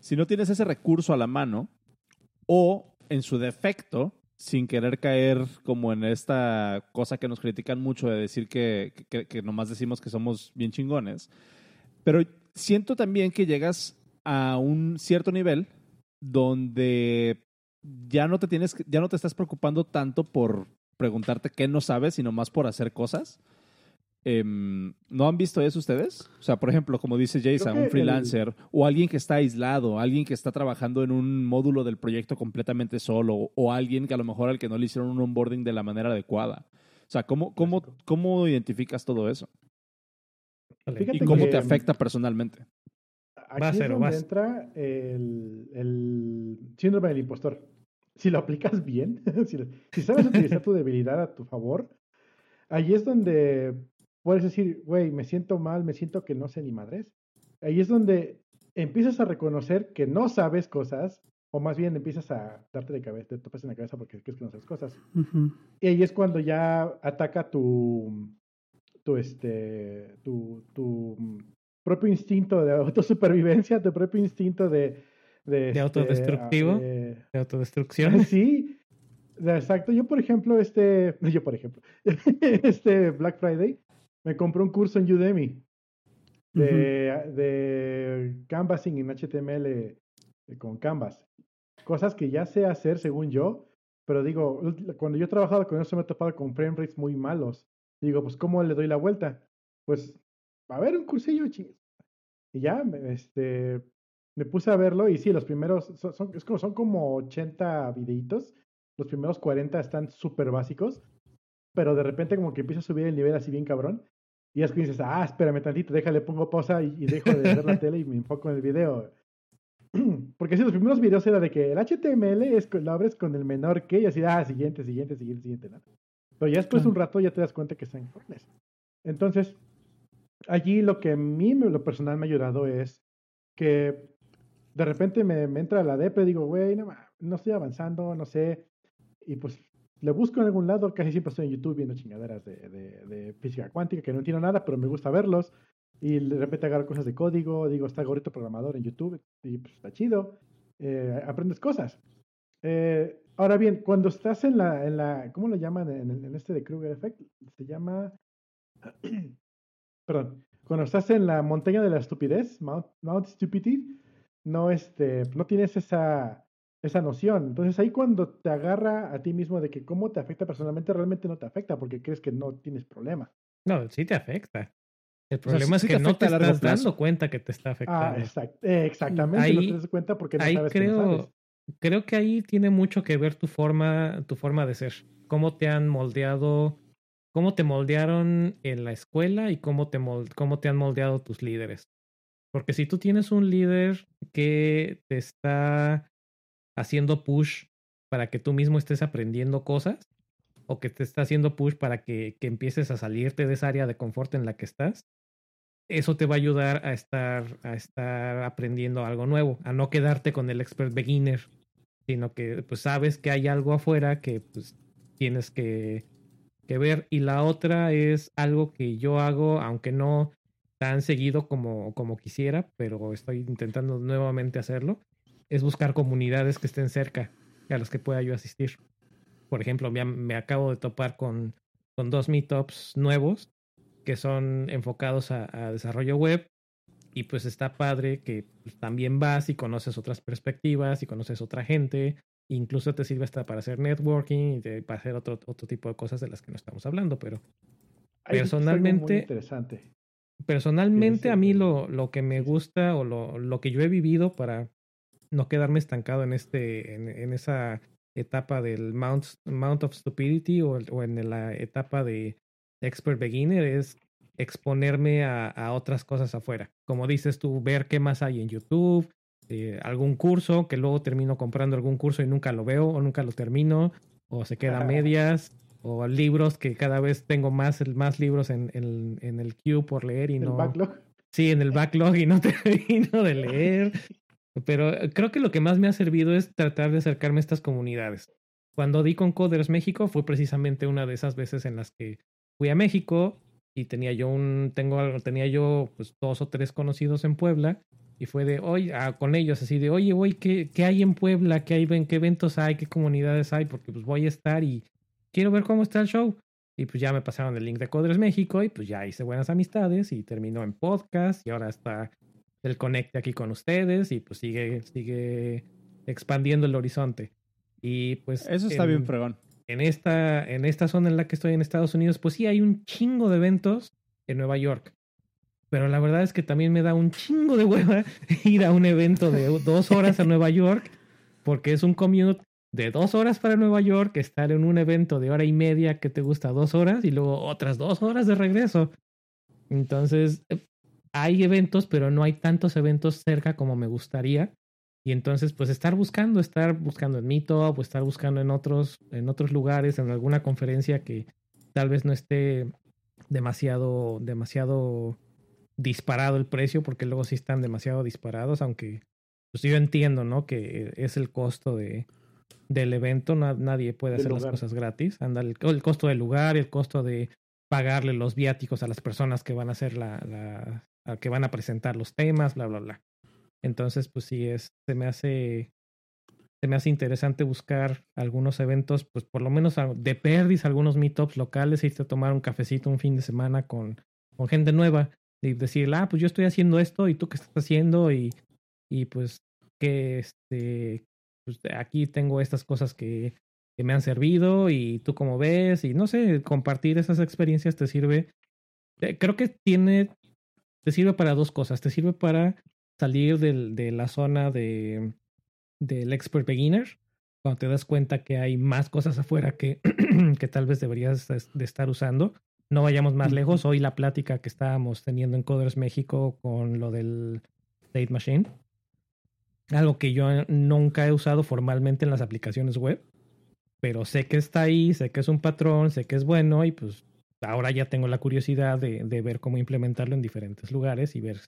si no tienes ese recurso a la mano o en su defecto, sin querer caer como en esta cosa que nos critican mucho de decir que, que, que nomás decimos que somos bien chingones, pero siento también que llegas a un cierto nivel donde ya no te tienes, que- ya no te estás preocupando tanto por preguntarte qué no sabes, sino más por hacer cosas. Em, ¿No han visto eso ustedes? O sea, por ejemplo, como dice Jason, un el- freelancer o alguien que está aislado, alguien que está trabajando en un módulo del proyecto completamente solo o alguien que a lo mejor al que no le hicieron un onboarding de la manera adecuada. O sea, ¿cómo, cómo, cómo identificas todo eso? Fíjate ¿Y cómo que- te afecta personalmente? Aquí Vas, es Cero, donde vas. entra el, el síndrome del impostor. Si lo aplicas bien, si, sabes utilizar tu debilidad a tu favor, ahí es donde puedes decir, güey, me siento mal, me siento que no sé ni madres. Ahí es donde empiezas a reconocer que no sabes cosas, o más bien empiezas a darte de cabeza, te topas en la cabeza porque crees que no sabes cosas. Ujú. Y ahí es cuando ya ataca tu, tu, este, tu, tu propio instinto de autosupervivencia, tu propio instinto de... De, este, autodestructivo? ah, de- De autodestrucción. sí, de- exacto. Yo, por ejemplo, este, yo, por ejemplo, este Black Friday, me compré un curso en Udemy de, de canvassing en HTML eh, con Canvas. Cosas que ya sé hacer según yo, pero digo, cuando yo he trabajado con eso me he topado con frame rates muy malos. Digo, pues, ¿cómo le doy la vuelta? Pues, a ver, un cursillo, ching- Y ya, este, me puse a verlo y sí, los primeros, son, son- es como, son como 80 videitos. Los primeros 40 están súper básicos, pero de repente como que empieza a subir el nivel así bien cabrón. Y es que dices, ah, espérame tantito, déjale, pongo pausa y, y dejo de ver la tele y me enfoco en el video. Porque si los primeros videos era de que el HTML es, lo abres con el menor que y así, ah, siguiente, siguiente, siguiente, siguiente. ¿no? Pero ya después de un rato ya te das cuenta que están informes. Entonces, allí lo que a mí, lo personal, me ha ayudado es que de repente me, entra la depre, digo, güey, no, estoy avanzando, no sé. Y pues le busco en algún lado, casi siempre estoy en YouTube viendo chingaderas de, de, de física cuántica, que no entiendo nada, pero me gusta verlos. Y de repente agarro cosas de código, digo, está gorrito programador en YouTube, y pues está chido. eh, aprendes cosas. Eh, ahora bien, cuando estás en la, en la ¿cómo lo llaman en, en este de Kruger Effect? Se llama, perdón, cuando estás en la montaña de la estupidez, Mount, Mount Stupidity, no, este, no tienes esa, esa noción. Entonces ahí cuando te agarra a ti mismo de que cómo te afecta personalmente, realmente no te afecta porque crees que no tienes problema. No, sí te afecta. El O sea, problema sí es que no te estás dando cuenta que te está Ah, afectando. exact- eh, exactamente, no Ahí- te das cuenta porque no ahí sabes que no creo, sabes. creo que ahí tiene mucho que ver tu forma, tu forma de ser. Cómo te han moldeado, cómo te moldearon en la escuela y cómo te, cómo te han moldeado tus líderes. Porque si tú tienes un líder que te está haciendo push para que tú mismo estés aprendiendo cosas, o que te está haciendo push para que, que empieces a salirte de esa área de confort en la que estás, eso te va a ayudar a estar, a estar aprendiendo algo nuevo, a no quedarte con el expert beginner, sino que pues sabes que hay algo afuera que pues tienes que que ver. Y la otra es algo que yo hago, aunque no tan seguido como, como quisiera, pero estoy intentando nuevamente hacerlo, es buscar comunidades que estén cerca a las que pueda yo asistir. Por ejemplo, me, me acabo de topar con, con dos meetups nuevos que son enfocados a, a desarrollo web y pues está padre que pues, también vas y conoces otras perspectivas y conoces otra gente. Incluso te sirve hasta para hacer networking y para hacer otro, otro tipo de cosas de las que no estamos hablando, pero personalmente... interesante. Personalmente a mí lo, lo que me gusta o lo, lo, que yo he vivido para no quedarme estancado en, este, en, en esa etapa del Mount, Mount of Stupidity o, o en la etapa de Expert Beginner es exponerme a, a, otras cosas afuera. Como dices tú, ver qué más hay en YouTube, eh, algún curso que luego termino comprando algún curso y nunca lo veo o nunca lo termino, o se queda a medias, o libros que cada vez tengo más, más libros en, en, en el queue por leer y ¿El no... backlog? Sí, en el backlog y no termino de leer. Pero creo que lo que más me ha servido es tratar de acercarme a estas comunidades. Cuando di con Coders México fue precisamente una de esas veces en las que fui a México, y tenía yo un, tengo, tenía yo pues dos o tres conocidos en Puebla y fue de, oye, ah, con ellos así de, oye, voy, ¿qué, ¿qué hay en Puebla? ¿Qué hay, qué eventos hay? ¿Qué comunidades hay? Porque pues voy a estar y quiero ver cómo está el show. Y pues ya me pasaron el link de Codres México y pues ya hice buenas amistades y terminó en podcast y ahora está el conecte aquí con ustedes y pues sigue, sigue expandiendo el horizonte. Y pues... Eso está en, bien fregón en esta, en esta zona en la que estoy en Estados Unidos, pues sí hay un chingo de eventos en Nueva York. Pero la verdad es que también me da un chingo de hueva ir a un evento de dos horas a Nueva York, porque es un commute de dos horas para Nueva York, estar en un evento de hora y media que te gusta dos horas y luego otras dos horas de regreso. Entonces, hay eventos, pero no hay tantos eventos cerca como me gustaría. Y entonces, pues estar buscando, estar buscando en Meetup o estar buscando en otros, en otros lugares, en alguna conferencia que tal vez no esté demasiado, demasiado disparado el precio, porque luego sí están demasiado disparados, aunque pues yo entiendo, ¿no? Que es el costo de, del evento, nadie puede hacer las cosas gratis. Anda, el, el, costo del lugar, el costo de pagarle los viáticos a las personas que van a hacer la, la, que van a presentar los temas, bla, bla, bla. Entonces, pues sí, es, se me hace, se me hace interesante buscar algunos eventos, pues por lo menos de perdis, algunos meetups locales, irte a tomar un cafecito un fin de semana con, con gente nueva y decir, ah, pues yo estoy haciendo esto y tú qué estás haciendo y, y pues que este, pues aquí tengo estas cosas que, que me han servido y tú cómo ves y no sé, compartir esas experiencias te sirve, eh, creo que tiene, te sirve para dos cosas, te sirve para salir del, de la zona de, del expert beginner, cuando te das cuenta que hay más cosas afuera que, que tal vez deberías de estar usando. No vayamos más lejos. Hoy la plática que estábamos teniendo en Coders México con lo del State Machine. Algo que yo nunca he usado formalmente en las aplicaciones web. Pero sé que está ahí, sé que es un patrón, sé que es bueno y pues ahora ya tengo la curiosidad de, de ver cómo implementarlo en diferentes lugares y ver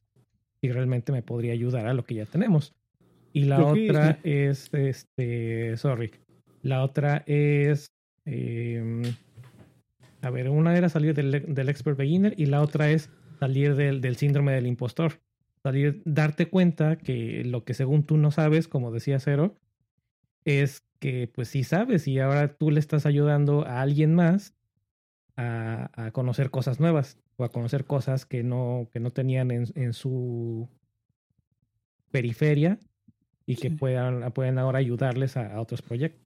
si realmente me podría ayudar a lo que ya tenemos. Y la otra es, este, sorry, la otra es, eh, a ver, una era salir del, del, expert beginner y la otra es salir del, del síndrome del impostor. Salir, darte cuenta que lo que según tú no sabes, como decía Cero, es que pues sí sabes y ahora tú le estás ayudando a alguien más a, a conocer cosas nuevas o a conocer cosas que no, que no tenían en, en su periferia y que sí. puedan, pueden ahora ayudarles a, a, otros proyectos.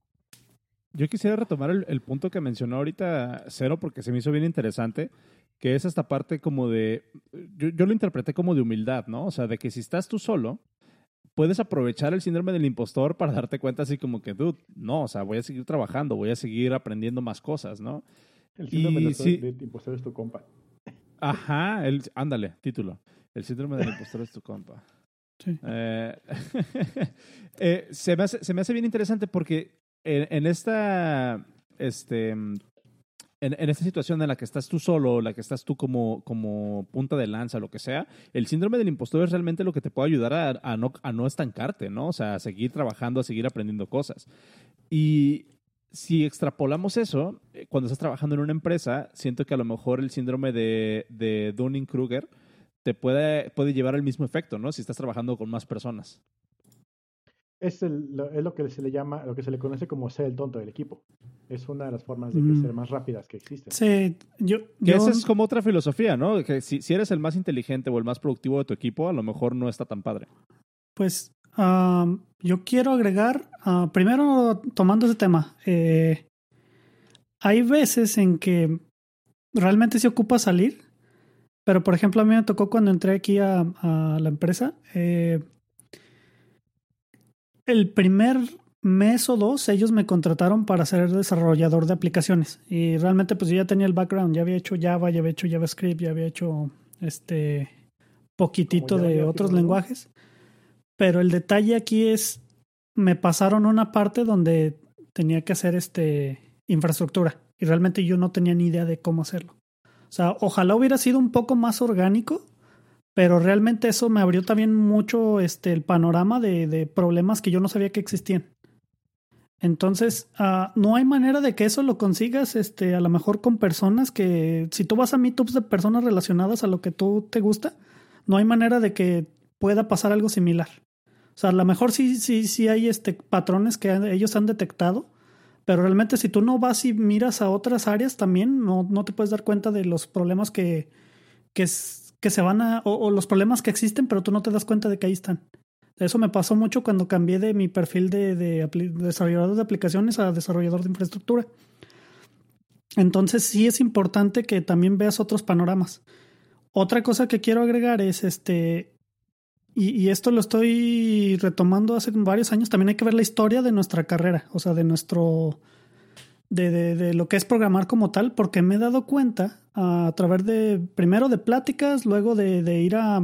Yo quisiera retomar el, el, punto que mencionó ahorita Cero porque se me hizo bien interesante, que es esta parte como de, yo, yo lo interpreté como de humildad, ¿no? O sea, de que si estás tú solo, puedes aprovechar el síndrome del impostor para darte cuenta así como que, dude, no, o sea, voy a seguir trabajando, voy a seguir aprendiendo más cosas, ¿no? El síndrome y, del, sí, del impostor es tu compa. Ajá, el, ándale, título. El síndrome del impostor es tu compa. Sí. Eh, eh, se, me hace, se, me hace, bien interesante porque en, en esta, este, en, en, esta situación en la que estás tú solo, la que estás tú como, como punta de lanza, lo que sea, el síndrome del impostor es realmente lo que te puede ayudar a, no, a no estancarte, ¿no? O sea, a seguir trabajando, a seguir aprendiendo cosas. Y si extrapolamos eso, eh, cuando estás trabajando en una empresa, siento que a lo mejor el síndrome de, de Dunning-Kruger te puede, puede llevar al mismo efecto, ¿no? Si estás trabajando con más personas. Es, el- lo, es lo que se le llama, lo que se le conoce como ser el tonto del equipo. Es una de las formas de Mm. crecer más rápidas que existen. Sí, yo, esa es como otra filosofía, ¿no? Que si, si eres el más inteligente o el más productivo de tu equipo, a lo mejor no está tan padre. pues yo quiero agregar, ah, primero tomando ese tema, eh, hay veces en que realmente se ocupa salir, pero por ejemplo a mí me tocó cuando entré aquí a, a la empresa, eh, el primer mes o dos ellos me contrataron para ser desarrollador de aplicaciones y realmente pues yo ya tenía el background, ya había hecho Java, ya había hecho JavaScript, ya había hecho este poquitito de otros ¿no? lenguajes. Pero el detalle aquí es, me pasaron una parte donde tenía que hacer este infraestructura y realmente yo no tenía ni idea de cómo hacerlo. O sea, ojalá hubiera sido un poco más orgánico, pero realmente eso me abrió también mucho este el panorama de, de problemas que yo no sabía que existían. Entonces, ah, no hay manera de que eso lo consigas, este, a lo mejor con personas que, si tú vas a meetups de personas relacionadas a lo que tú te gusta, no hay manera de que pueda pasar algo similar. O sea, a lo mejor sí, sí, sí hay este patrones que ellos han detectado, pero realmente si tú no vas y miras a otras áreas también, no, no te puedes dar cuenta de los problemas que, que, que se van a, o, los problemas que existen, pero tú no te das cuenta de que ahí están. Eso me pasó mucho cuando cambié de mi perfil de, desarrollador de aplicaciones a desarrollador de infraestructura. Entonces sí es importante que también veas otros panoramas. Otra cosa que quiero agregar es este, y, esto lo estoy retomando hace varios años, también hay que ver la historia de nuestra carrera, o sea, de nuestro, de, de lo que es programar como tal, porque me he dado cuenta a, través de, primero de pláticas, luego de, ir a,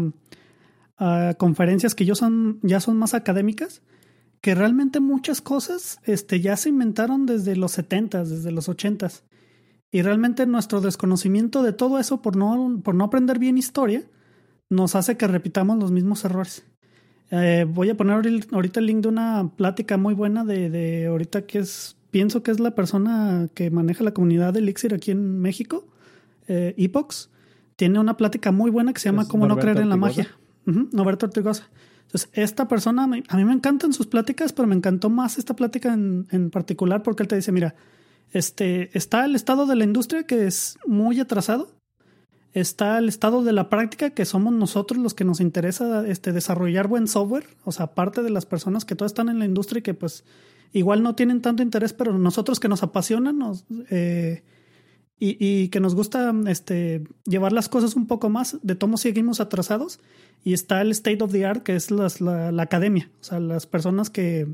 a conferencias que son, ya son más académicas, que realmente muchas cosas este, ya se inventaron desde los 70s, desde los 80s. Y realmente nuestro desconocimiento de todo eso por no, por no aprender bien historia nos hace que repitamos los mismos errores. Eh, voy a poner ahorita el link de una plática muy buena de, de ahorita que es, pienso que es la persona que maneja la comunidad de Elixir aquí en México, eh, Epox. Tiene una plática muy buena que se llama ¿Es Cómo no creer en la magia. Ujú, Norberto Ortigosa. Entonces, esta persona, a mí me encantan sus pláticas, pero me encantó más esta plática en, en particular porque él te dice, mira, este, está el estado de la industria que es muy atrasado, está el estado de la práctica que somos nosotros los que nos interesa este, desarrollar buen software, o sea, aparte de las personas que todas están en la industria y que pues igual no tienen tanto interés, pero nosotros que nos apasionan nos, eh, y, y que nos gusta este, llevar las cosas un poco más, de tomo seguimos atrasados, y está el state of the art, que es la, academia, o sea, las personas que,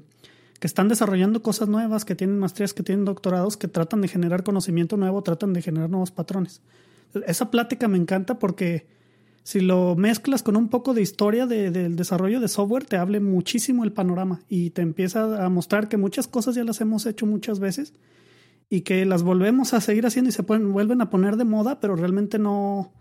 están desarrollando cosas nuevas, que tienen maestrías, que tienen doctorados, que tratan de generar conocimiento nuevo, tratan de generar nuevos patrones. Esa plática me encanta porque si lo mezclas con un poco de historia de- del desarrollo de software, te hable muchísimo el panorama y te empieza a mostrar que muchas cosas ya las hemos hecho muchas veces y que las volvemos a seguir haciendo y se pueden, vuelven a poner de moda, pero realmente no,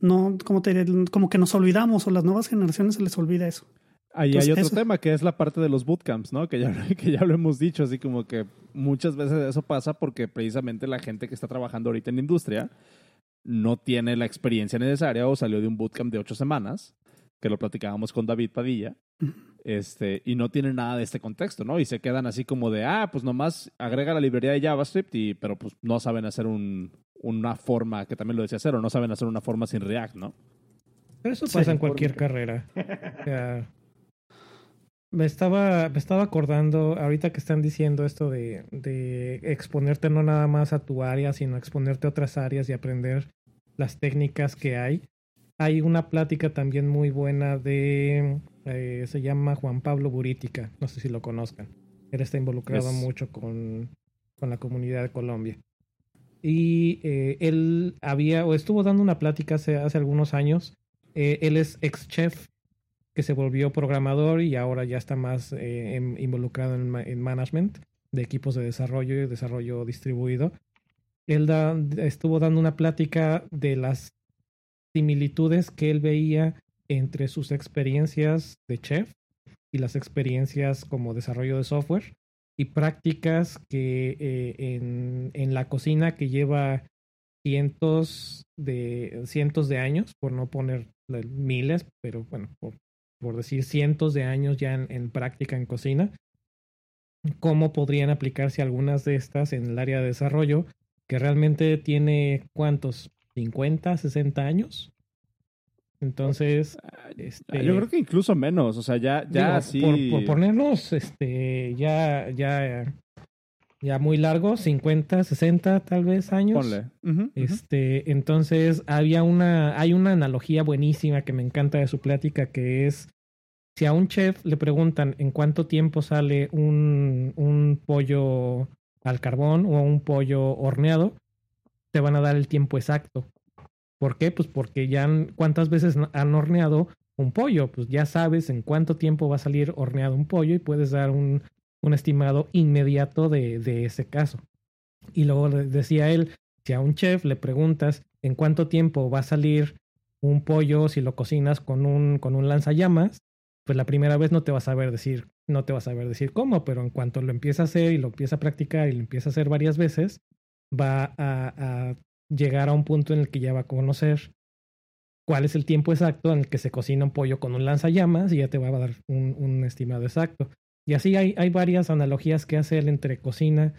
no como, te como que nos olvidamos o las nuevas generaciones se les olvida eso. Ahí Entonces, hay otro eso- tema que es la parte de los bootcamps, ¿no? Que ya, que ya lo hemos dicho, así como que muchas veces eso pasa porque precisamente la gente que está trabajando ahorita en la industria no tiene la experiencia necesaria o salió de un bootcamp de ocho semanas, que lo platicábamos con David Padilla, este, y no tiene nada de este contexto, ¿no? Y se quedan así como de, ah, pues nomás agrega la librería de JavaScript, y, pero pues no saben hacer un, una forma, que también lo decía Cero, no saben hacer una forma sin React, ¿no? Pero eso Sí, pasa en cualquier carrera. O sea, me estaba, me estaba acordando, ahorita que están diciendo esto de, de exponerte no nada más a tu área, sino exponerte a otras áreas y aprender las técnicas que hay. Hay una plática también muy buena de, eh, se llama Juan Pablo Burítica, no sé si lo conozcan. Él está involucrado mucho con, con la comunidad de Colombia. Y eh, él había, o estuvo dando una plática hace, hace algunos años. Eh, él es ex chef que se volvió programador y ahora ya está más involucrado en, en management de equipos de desarrollo y desarrollo distribuido. Él da- estuvo dando una plática de las similitudes que él veía entre sus experiencias de chef y las experiencias como desarrollo de software y prácticas que eh, en, en la cocina que lleva cientos de cientos de años, por no poner miles, pero bueno, por, por decir cientos de años ya en, en práctica en cocina, cómo podrían aplicarse algunas de estas en el área de desarrollo, que realmente tiene cuántos, 50, 60 años. Entonces, este, Yo creo que incluso menos, o sea, ya, ya así... por, por ponernos este ya ya ya muy largo 50 60 tal vez años Ponle. Este entonces había una hay una analogía buenísima que me encanta de su plática que es si a un chef le preguntan en cuánto tiempo sale un, un pollo al carbón o un pollo horneado te van a dar el tiempo exacto ¿Por qué? Pues porque ya cuántas veces han horneado un pollo, pues ya sabes en cuánto tiempo va a salir horneado un pollo y puedes dar un, un estimado inmediato de, de ese caso. Y luego decía él, si a un chef le preguntas en cuánto tiempo va a salir un pollo si lo cocinas con un, con un lanzallamas, pues la primera vez no te vas a saber decir, no te vas a saber decir cómo, pero en cuanto lo empieza a hacer y lo empieza a practicar y lo empieza a hacer varias veces, va a, llegar a un punto en el que ya va a conocer cuál es el tiempo exacto en el que se cocina un pollo con un lanzallamas y ya te va a dar un, un estimado exacto. Y así hay, hay varias analogías que hace él entre cocina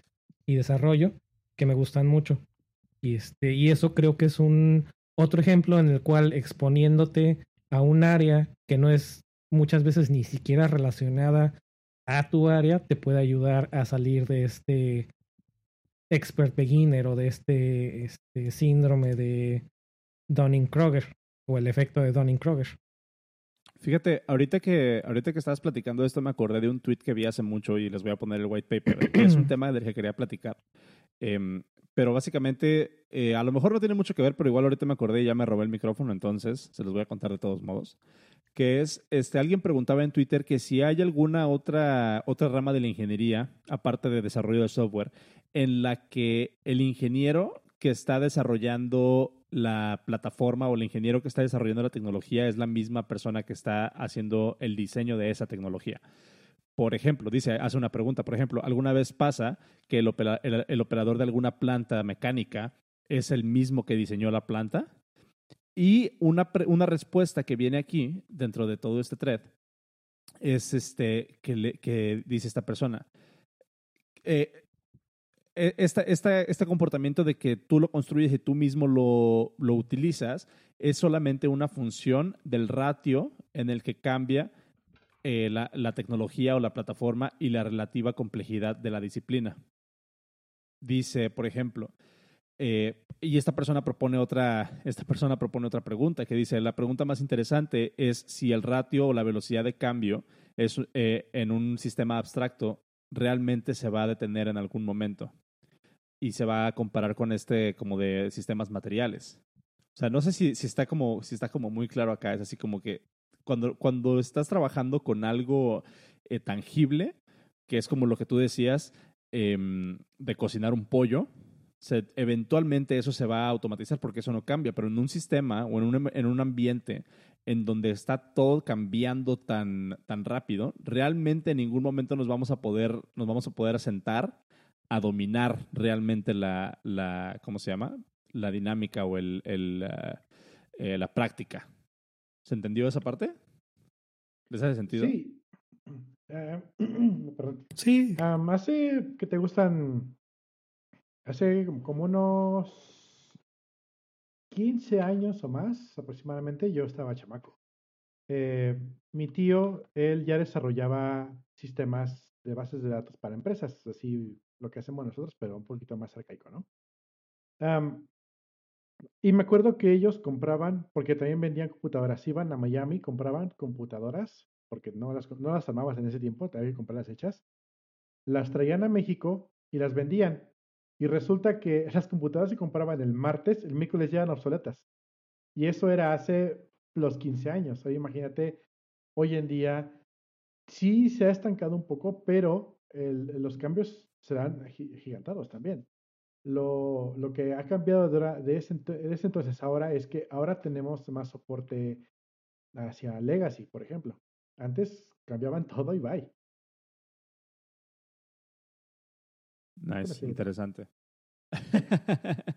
y desarrollo que me gustan mucho. Y, este, y eso creo que es un otro ejemplo en el cual exponiéndote a un área que no es muchas veces ni siquiera relacionada a tu área, te puede ayudar a salir de este expert beginner o de este, este síndrome de Dunning-Kroger o el efecto de Dunning-Kroger. Fíjate, ahorita que, ahorita que estabas platicando esto, me acordé de un tweet que vi hace mucho y les voy a poner el white paper, que es un tema del que quería platicar. Em, pero básicamente, eh, a lo mejor no tiene mucho que ver, pero igual ahorita me acordé y ya me robé el micrófono, entonces se los voy a contar de todos modos. Que es, este, alguien preguntaba en Twitter que si hay alguna otra, otra rama de la ingeniería, aparte de desarrollo de software, en la que el ingeniero que está desarrollando la plataforma o el ingeniero que está desarrollando la tecnología es la misma persona que está haciendo el diseño de esa tecnología. Por ejemplo, dice, hace una pregunta, por ejemplo, ¿alguna vez pasa que el, opera- el- el operador de alguna planta mecánica es el mismo que diseñó la planta? Y una, una respuesta que viene aquí, dentro de todo este thread, es este, que, dice esta persona. eh, esta, esta- este comportamiento de que tú lo construyes y tú mismo lo, lo utilizas es solamente una función del ratio en el que cambia eh, la, la tecnología o la plataforma y la relativa complejidad de la disciplina. Dice, por ejemplo, eh, y esta persona propone otra, esta persona propone otra pregunta que dice, la pregunta más interesante es si el ratio o la velocidad de cambio es, eh, en un sistema abstracto realmente se va a detener en algún momento y se va a comparar con este como de sistemas materiales. O sea, no sé si, si está como si está como muy claro acá, es así como que cuando, cuando estás trabajando con algo eh, tangible, que es como lo que tú decías em, de cocinar un pollo, se- eventualmente eso se va a automatizar porque eso no cambia, pero en un sistema o en un, en un ambiente en donde está todo cambiando tan, tan rápido, realmente en ningún momento nos vamos a poder, nos vamos a poder sentar a dominar realmente la, la ¿cómo se llama? La dinámica o el, el, ah, eh, la práctica. ¿Se entendió esa parte? ¿Les hace sentido? Sí. Eh, perdón. Sí, Am, hace que te gustan. Hace como unos 15 años o más aproximadamente, yo estaba chamaco. Eh, mi tío, él ya desarrollaba sistemas de bases de datos para empresas, así lo que hacemos nosotros, pero un poquito más arcaico, ¿no? Y me acuerdo que ellos compraban, porque también vendían computadoras, iban a Miami, compraban computadoras, porque no las, no las armabas en ese tiempo, había que comprarlas hechas, las traían a México y las vendían. Y resulta que las computadoras se compraban el martes, el miércoles ya eran obsoletas. Y eso era hace los 15 años. Oye, imagínate, hoy en día sí se ha estancado un poco, pero los cambios serán gi- gigantados también. Lo, lo que ha cambiado de, de ese, de ese entonces ahora es que ahora tenemos más soporte hacia Legacy, por ejemplo. Antes cambiaban todo y bye. Nice, interesante.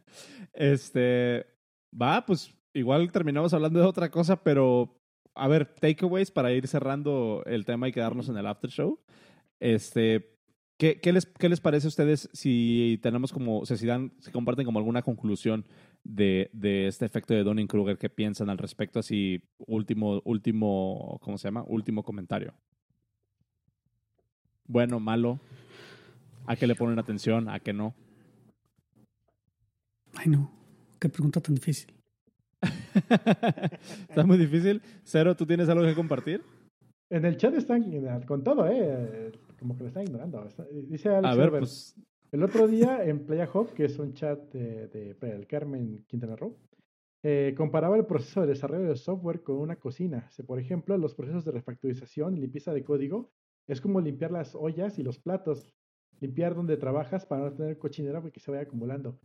este, va, pues igual terminamos hablando de otra cosa, pero a ver, takeaways para ir cerrando el tema y quedarnos en el after show. Este, ¿qué, qué, les, ¿Qué les parece a ustedes si tenemos como, o sea, si, dan, si comparten como alguna conclusión de, de este efecto de Donning-Kruger? ¿Qué piensan al respecto? Así, último, último, ¿cómo se llama? Último comentario. Bueno, malo. ¿A qué le ponen atención? ¿A qué no? Ay, no. Qué pregunta tan difícil. Está muy difícil. Cero, ¿tú tienes algo que compartir? En el chat están con todo, ¿eh? Como que lo están ignorando. Dice Alex A ver, pues... El otro día en Playa Hub, que es un chat de, de, el Carmen Quintana Roo, eh, comparaba el proceso de desarrollo de software con una cocina. Si, por ejemplo, los procesos de refactorización y limpieza de código es como limpiar las ollas y los platos. Limpiar donde trabajas para no tener cochinera porque se vaya acumulando.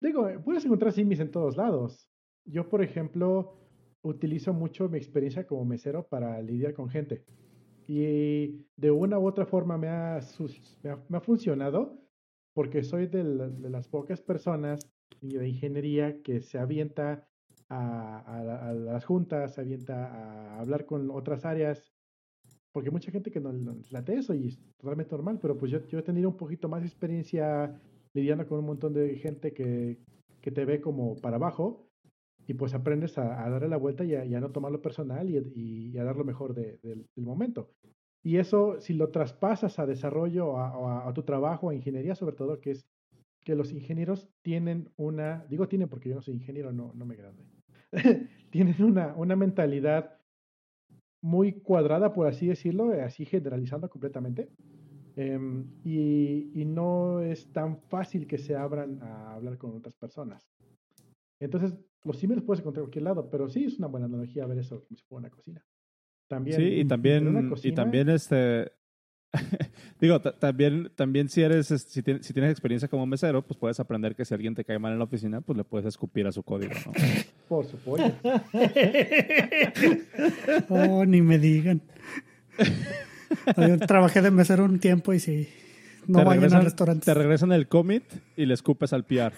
Digo, puedes encontrar simis en todos lados. Yo, por ejemplo, utilizo mucho mi experiencia como mesero para lidiar con gente. Y de una u otra forma me ha, me ha, funcionado porque soy de, las pocas personas de ingeniería que se avienta a, las juntas, se avienta a hablar con otras áreas, porque mucha gente que no, no late eso y es totalmente normal, pero pues yo, yo he tenido un poquito más experiencia lidiando con un montón de gente que, que te ve como para abajo y pues aprendes a, darle la vuelta y a, no tomarlo personal y, a dar lo mejor del momento. Y eso, si lo traspasas a desarrollo o a, tu trabajo, a ingeniería sobre todo, que es que los ingenieros tienen una, digo tienen porque yo no soy ingeniero, no, no me grande, tienen una, una mentalidad muy cuadrada, por así decirlo, así generalizando completamente. Em, y, y, no es tan fácil que se abran a hablar con otras personas. Entonces, los símiles puedes encontrar en cualquier lado, pero sí es una buena analogía ver eso como si fuera una cocina. También, sí, y también, y también este, digo, también, también si eres, si, tienes, si tienes experiencia como mesero, pues puedes aprender que si alguien te cae mal en la oficina, pues le puedes escupir a su código, ¿no? Por supuesto. oh, ni me digan. Yo trabajé de mesero un tiempo y sí, no vayan al restaurante. Te regresan el commit y le escupes al PR.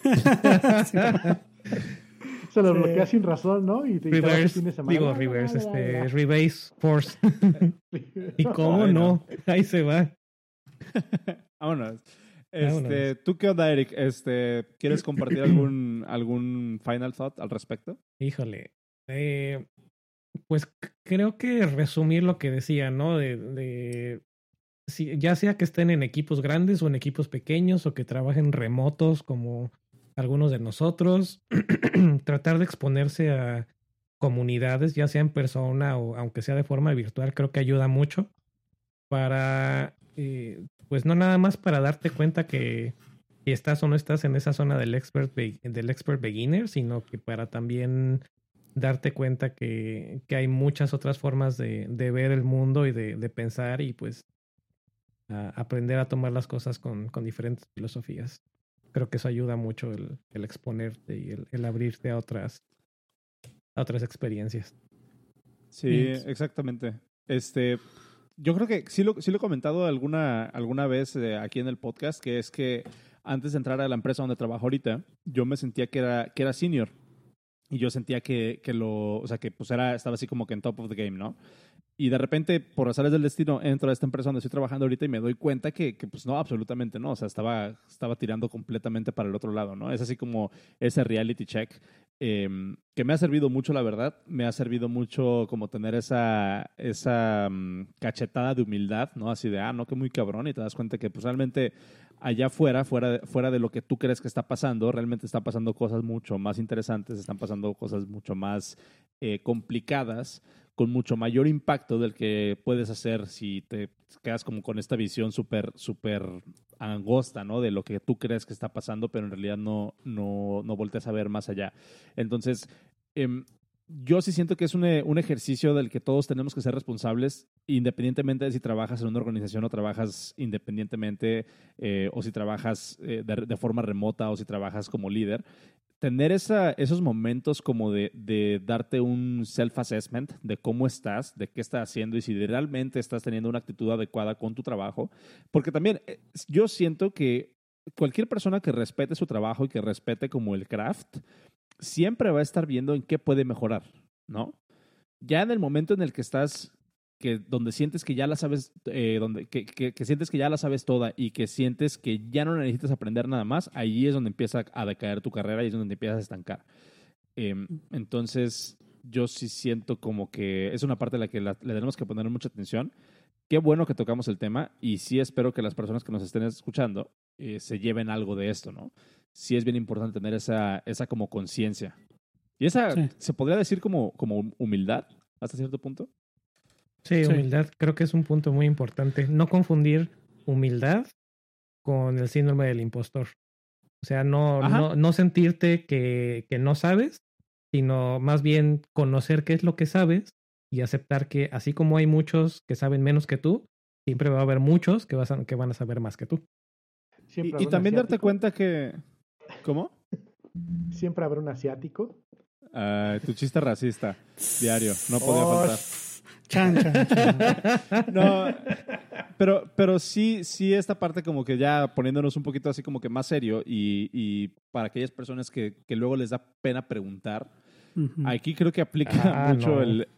Se lo bloquea sin razón, ¿no? Y te reverse, digo, reverse, este, rebase force. ¿Y cómo no? Ahí se va. Vámonos. Este, ¿Tú qué onda, Eric? Este, ¿Quieres compartir algún, algún final thought al respecto? Híjole. Eh, pues creo que resumir lo que decía, ¿no? De, de si, ya sea que estén en equipos grandes o en equipos pequeños o que trabajen remotos como algunos de nosotros, tratar de exponerse a comunidades, ya sea en persona o aunque sea de forma virtual, creo que ayuda mucho para, eh, pues no nada más para darte cuenta que, estás o no estás en esa zona del expert, del expert beginner, sino que para también darte cuenta que, que hay muchas otras formas de, de ver el mundo y de, de pensar y pues aprender a tomar las cosas con, con diferentes filosofías creo que eso ayuda mucho el, el exponerte y el, el, abrirte a otras, a otras experiencias. Sí, exactamente. Este, yo creo que sí lo, sí lo he comentado alguna, alguna vez eh, aquí en el podcast, que es que antes de entrar a la empresa donde trabajo ahorita, yo me sentía que era, que era senior. Y yo sentía que, que lo, o sea, que pues era, estaba así como que en top of the game, ¿no? Y de repente, por razones del destino, entro a esta empresa donde estoy trabajando ahorita y me doy cuenta que, que, pues no, absolutamente no. O sea, estaba, estaba tirando completamente para el otro lado, ¿no? Es así como ese reality check em, que me ha servido mucho, la verdad. Me ha servido mucho como tener esa, esa mm, cachetada de humildad, ¿no? Así de, ah, no, que muy cabrón. Y te das cuenta que pues realmente allá afuera, fuera, fuera de lo que tú crees que está pasando, realmente están pasando cosas mucho más interesantes, están pasando cosas mucho más eh, complicadas con mucho mayor impacto del que puedes hacer si te quedas como con esta visión súper, súper angosta, ¿no? De lo que tú crees que está pasando, pero en realidad no, no, no volteas a ver más allá. Entonces, em, yo sí siento que es un, un, ejercicio del que todos tenemos que ser responsables, independientemente de si trabajas en una organización o trabajas independientemente, eh, o si trabajas eh, de, forma remota o si trabajas como líder tener esa, esos momentos como de, de darte un self-assessment de cómo estás, de qué estás haciendo y si realmente estás teniendo una actitud adecuada con tu trabajo. Porque también eh, yo siento que cualquier persona que respete su trabajo y que respete como el craft, siempre va a estar viendo en qué puede mejorar, ¿no? Ya en el momento en el que estás, que donde sientes que ya la sabes, eh, donde, que, que, que sientes que ya la sabes toda y que sientes que ya no necesitas aprender nada más, ahí es donde empieza a decaer tu carrera y es donde te empiezas a estancar. Em, entonces, yo sí siento como que es una parte a la que la- le tenemos que poner mucha atención. Qué bueno que tocamos el tema y sí espero que las personas que nos estén escuchando eh, se lleven algo de esto, ¿no? Sí es bien importante tener esa, esa como conciencia. Y esa Sí. se podría decir como, como humildad hasta cierto punto. Sí, Sí. humildad creo que es un punto muy importante. No confundir humildad con el síndrome del impostor. O sea, no, no, no sentirte que, que no sabes, sino más bien conocer qué es lo que sabes y aceptar que así como hay muchos que saben menos que tú, siempre va a haber muchos que, vas a- que van a saber más que tú. Y, Siempre también darte cuenta que... ¿Cómo? Siempre habrá un asiático. Ah, tu chiste racista. Diario. No podía Oh, faltar. Chan, chan, chan. No, pero, pero sí, sí esta parte como que ya poniéndonos un poquito así como que más serio y, y para aquellas personas que, que luego les da pena preguntar, Ujú. aquí creo que aplica Ah, mucho no. el,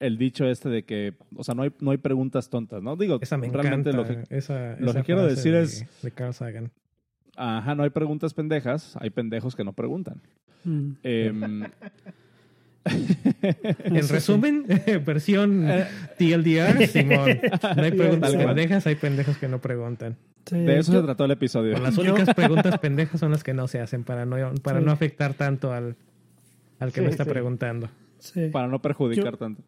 el dicho este de que, o sea, no hay, no hay preguntas tontas, ¿no? Digo, Esa me realmente encanta. lo que, esa, lo esa que quiero frase decir de- es- De Carl Sagan. Ajá, no hay preguntas pendejas, hay pendejos que no preguntan. Mm. Em, En resumen, versión TLDR, Simón. No hay preguntas pendejas, hay pendejos que no preguntan. Sí, de eso yo- se trató el episodio. Las únicas preguntas pendejas son las que no se hacen para no, para Sí. no afectar tanto al, al que Sí, me está sí. preguntando. sí. Para no perjudicar Yo- tanto.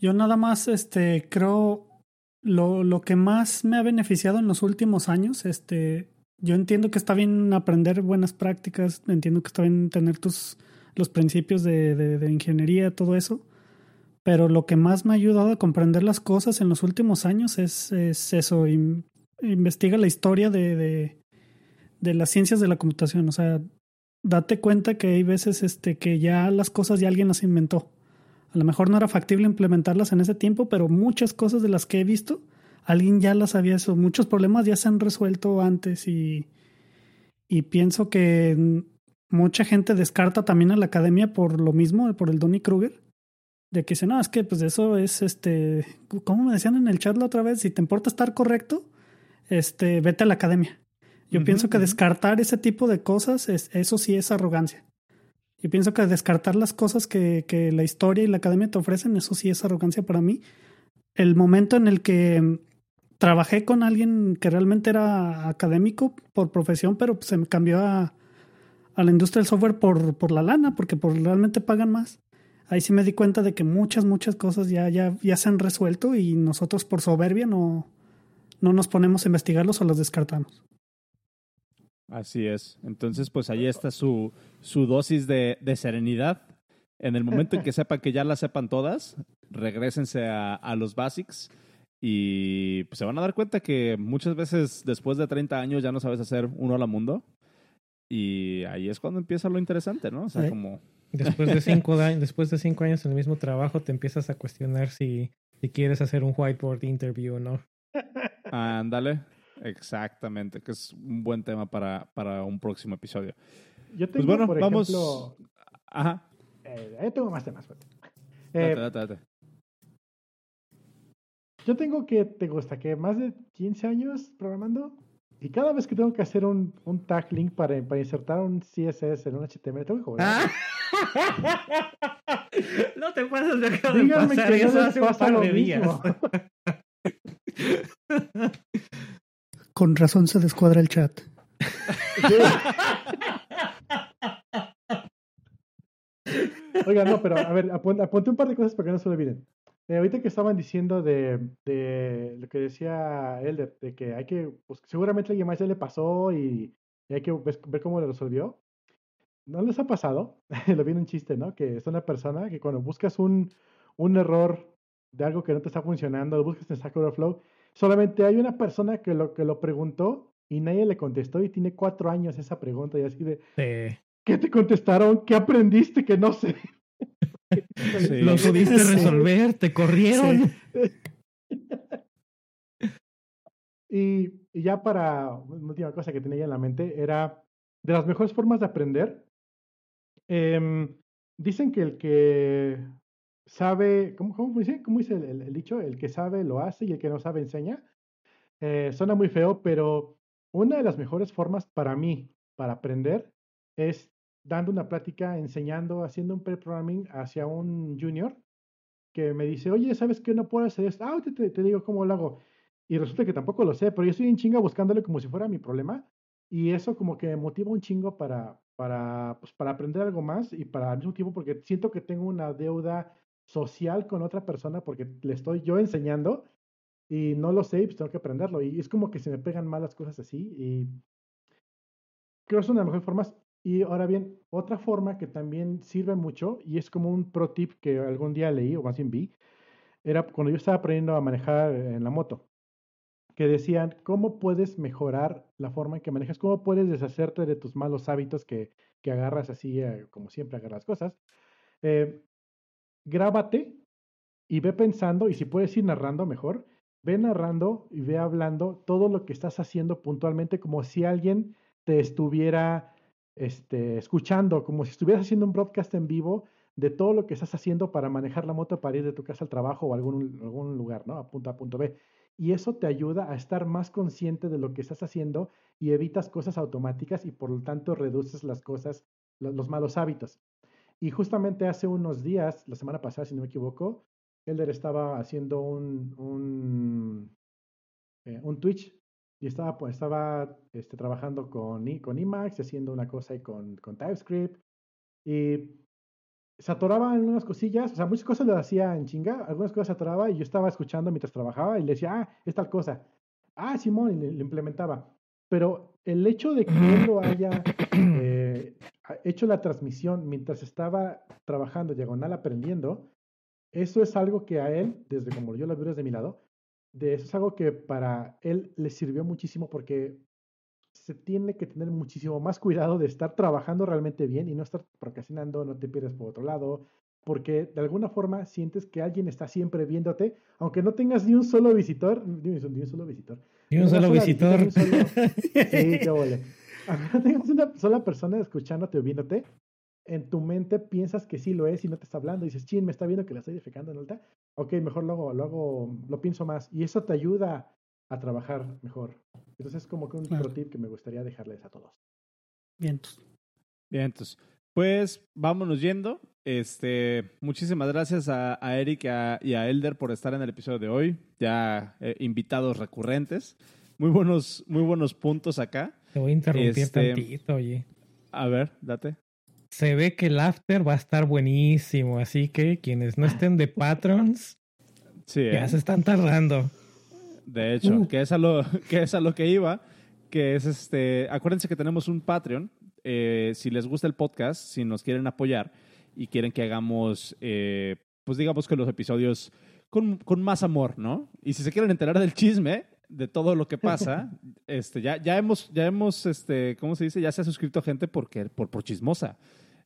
Yo nada más, este, creo, lo, lo que más me ha beneficiado en los últimos años, este, yo entiendo que está bien aprender buenas prácticas, entiendo que está bien tener tus, los principios de, de, ingeniería, todo eso, pero lo que más me ha ayudado a comprender las cosas en los últimos años es, es eso, in- investiga la historia de, de, de las ciencias de la computación, o sea, date cuenta que hay veces, este, que ya las cosas ya alguien las inventó. A lo mejor no era factible implementarlas en ese tiempo, pero muchas cosas de las que he visto, alguien ya las había hecho. Muchos problemas ya se han resuelto antes y, y pienso que mucha gente descarta también a la academia por lo mismo, por el Donny Kruger. De que dicen, no, es que pues eso es este, ¿cómo me decían en el chat la otra vez? Si te importa estar correcto, este, vete a la academia. Yo pienso que descartar ese tipo de cosas, es, eso sí es arrogancia. Yo pienso que descartar las cosas que, que la historia y la academia te ofrecen, eso sí es arrogancia para mí. El momento en el que trabajé con alguien que realmente era académico por profesión, pero se me cambió a, la industria del software por, por la lana, porque por realmente pagan más. Ahí sí me di cuenta de que muchas, muchas cosas ya, ya, ya se han resuelto y nosotros por soberbia no, no nos ponemos a investigarlos o los descartamos. Así es. Entonces, pues ahí está su, su dosis de, serenidad. En el momento en que sepan que ya la sepan todas, regresense a los basics y pues, se van a dar cuenta que muchas veces después de 30 años ya no sabes hacer uno al mundo. Y ahí es cuando empieza lo interesante, ¿no? O sea, como... Después de cinco, da- después de cinco años en el mismo trabajo, te empiezas a cuestionar si, si quieres hacer un whiteboard interview o no. Ándale. Exactamente, que es un buen tema para, para un próximo episodio. Yo Pues tengo, bueno, por vamos... ejemplo, Ajá. eh, ahí tengo más temas. espérate. Date, Eh, date, date. Yo tengo que, ¿te gusta? Que más de 15 años programando. Y cada vez que tengo que hacer un, un tag link para, para insertar un CSS en un HTML, tengo que cobrar. no te pasas de acá Díganme que no les pasa lo días. mismo. Con razón se descuadra el chat. Oiga, no, pero a ver, apun- apunté un par de cosas para que no se olviden. Eh, ahorita que estaban diciendo de, de lo que decía él, de, de que hay que, pues seguramente a alguien más ya le pasó y, y hay que ves- ver cómo lo resolvió. ¿No les ha pasado? lo vi en un chiste, ¿no? Que es una persona que cuando buscas un, un error de algo que no te está funcionando, lo buscas en Stack Overflow, solamente hay una persona que lo, que lo preguntó y nadie le contestó y tiene cuatro años esa pregunta y así de, Te- ¿qué te contestaron? ¿Qué aprendiste que no sé? Sí. Lo pudiste Sí. resolver, te corrieron. Sí. Y, y ya para una última cosa que tenía en la mente era de las mejores formas de aprender. Em, dicen que el que sabe, ¿cómo, cómo dice? ¿Cómo dice el, el, dicho? El que sabe lo hace y el que no sabe enseña. Eh, suena muy feo, pero una de las mejores formas para mí, para aprender, es dando una plática, enseñando, haciendo un pre-programming hacia un junior que me dice, oye, ¿sabes qué? No puedo hacer esto. Ah, te, digo cómo lo hago. Y resulta que tampoco lo sé, pero yo estoy en chinga buscándole como si fuera mi problema. Y eso como que me motiva un chingo para, para, pues, para aprender algo más y para al mismo tiempo porque siento que tengo una deuda social con otra persona porque le estoy yo enseñando y no lo sé y pues tengo que aprenderlo. Y es como que se me pegan mal las cosas así y creo que es una de las mejores formas. Y ahora bien, otra forma que también sirve mucho y es como un pro tip que algún día leí o más bien vi, era cuando yo estaba aprendiendo a manejar en la moto, que decían, ¿cómo puedes mejorar la forma en que manejas? ¿Cómo puedes deshacerte de tus malos hábitos que, que agarras así, eh, como siempre agarras cosas? Eh, grábate y ve pensando, y si puedes ir narrando mejor, ve narrando y ve hablando todo lo que estás haciendo puntualmente como si alguien te estuviera este, escuchando, como si estuvieras haciendo un broadcast en vivo de todo lo que estás haciendo para manejar la moto para ir de tu casa al trabajo o algún, algún lugar, ¿no? A punto A, punto B. Y eso te ayuda a estar más consciente de lo que estás haciendo y evitas cosas automáticas y por lo tanto reduces las cosas, los malos hábitos. Y justamente hace unos días, la semana pasada, si no me equivoco, Elder estaba haciendo un, un, eh, un Twitch y estaba, pues, estaba este, trabajando con, con Emacs, haciendo una cosa y con, con TypeScript. Y se atoraba en unas cosillas, o sea, muchas cosas lo hacía en chinga, algunas cosas se atoraba y yo estaba escuchando mientras trabajaba y le decía, ah, es tal cosa. Ah, Simón, y lo implementaba. Pero el hecho de que él lo haya eh, hecho la transmisión mientras estaba trabajando, diagonal aprendiendo, eso es algo que a él, desde como yo lo veo desde mi lado, de eso es algo que para él le sirvió muchísimo porque se tiene que tener muchísimo más cuidado de estar trabajando realmente bien y no estar procrastinando, no te pierdes por otro lado, porque de alguna forma sientes que alguien está siempre viéndote, aunque no tengas ni un solo visitor, ni un, solo visitor. Ni un solo visitor. sí, qué vole. Aunque no tengas una sola persona escuchándote o viéndote, en tu mente piensas que sí lo es y no te está hablando. Y dices, chin, me está viendo que la estoy defecando en alta. Ok, mejor lo hago, lo hago, lo pienso más. Y eso te ayuda a trabajar mejor. Entonces es como que un pro tip que me gustaría dejarles a todos. Bien. Bien, entonces. Pues vámonos yendo. Este, muchísimas gracias a, Eric y a, Elder por estar en el episodio de hoy. Ya eh, invitados recurrentes. Muy buenos, muy buenos puntos acá. Te voy a interrumpir este, tantito, oye. A ver, date se ve que el after va a estar buenísimo, así que quienes no estén de patrons ya ¿eh? se están tardando. De hecho, uh. que, es a lo, que es a lo que iba, que es este, acuérdense que tenemos un Patreon, eh, si les gusta el podcast, si nos quieren apoyar y quieren que hagamos, eh, pues digamos que los episodios con, con, más amor, ¿no? Y si se quieren enterar del chisme, de todo lo que pasa, este, ya, ya hemos, ya hemos, este, ¿cómo se dice? Ya se ha suscrito gente porque, por, por chismosa.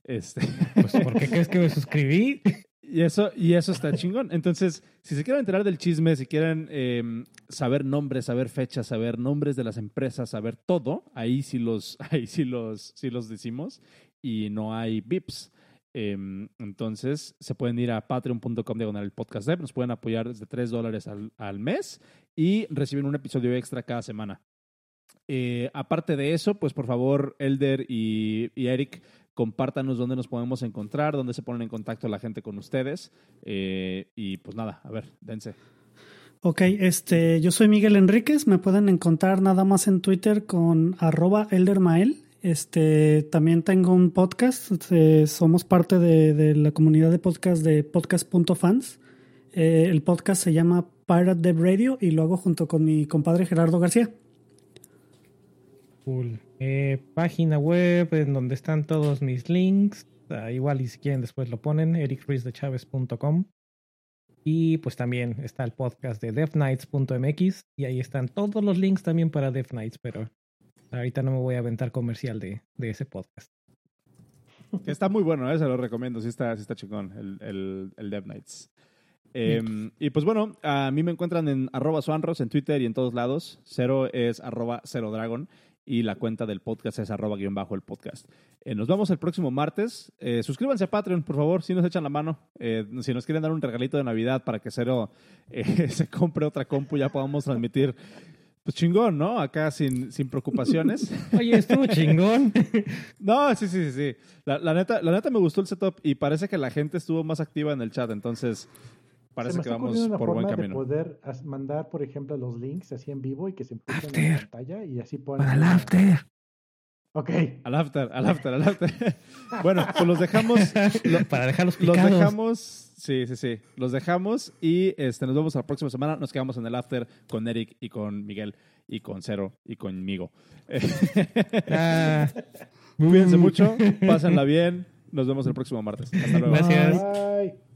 Este. Pues, ¿por qué crees que me suscribí? Y eso, y eso está chingón. Entonces, si se quieren enterar del chisme, si quieren em, saber nombres, saber fechas, saber nombres de las empresas, saber todo, ahí sí los, ahí sí los, sí los decimos. Y no hay VIPs. Em, entonces, se pueden ir a patreon.com diagonal el podcast dev, nos pueden apoyar desde 3 dólares al, al, mes y reciben un episodio extra cada semana. Eh, aparte de eso, pues por favor, Elder y, Eric, compártanos dónde nos podemos encontrar, dónde se ponen en contacto la gente con ustedes. Eh, y pues nada, a ver, dense. Ok, este, yo soy Miguel Enríquez, me pueden encontrar nada más en Twitter con arroba eldermael este, también tengo un podcast. Este, somos parte de, la comunidad de podcast de podcast.fans. Eh, el podcast se llama Pirate Dev Radio y lo hago junto con mi compadre Gerardo García. Cool. Eh, página web en donde están todos mis links. Ah, igual y si quieren después lo ponen, ericruizdechavez.com. Y pues también está el podcast de devnights.mx y ahí están todos los links también para Dev Nights, pero Ahorita no me voy a aventar comercial de, de ese podcast. Está muy bueno, ¿eh? se lo recomiendo. Sí está, sí está chingón, el, el, el Dev Nights. Eh, y pues bueno, a mí me encuentran en arroba suanros en Twitter y en todos lados. Cero es arroba cero dragon y la cuenta del podcast es arroba guion bajo el podcast. Eh, nos vemos el próximo martes. Eh, suscríbanse a Patreon, por favor, si nos echan la mano. Eh, si nos quieren dar un regalito de Navidad para que Cero se compre otra compu, ya podamos transmitir. Pues chingón, ¿no? Acá sin, sin preocupaciones. Oye, estuvo chingón. No, sí, sí, sí, sí. La, la neta, la neta me gustó el setup y parece que la gente estuvo más activa en el chat, entonces parece Se me que vamos una por buen forma de camino. poder as- mandar, por ejemplo, los links así en vivo y que se empujen en After. la pantalla y así puedan... Para el after. Ok. Al after, al after, al after. bueno, pues los dejamos. lo- Para dejarlos los picados. dejamos. Sí, sí, sí. Los dejamos y este, nos vemos la próxima semana. Nos quedamos en el after con Eric y con Miguel y con Cero y conmigo. Ah, Cuídense mucho, pásenla bien. Nos vemos el próximo martes. Hasta luego. Gracias. Bye.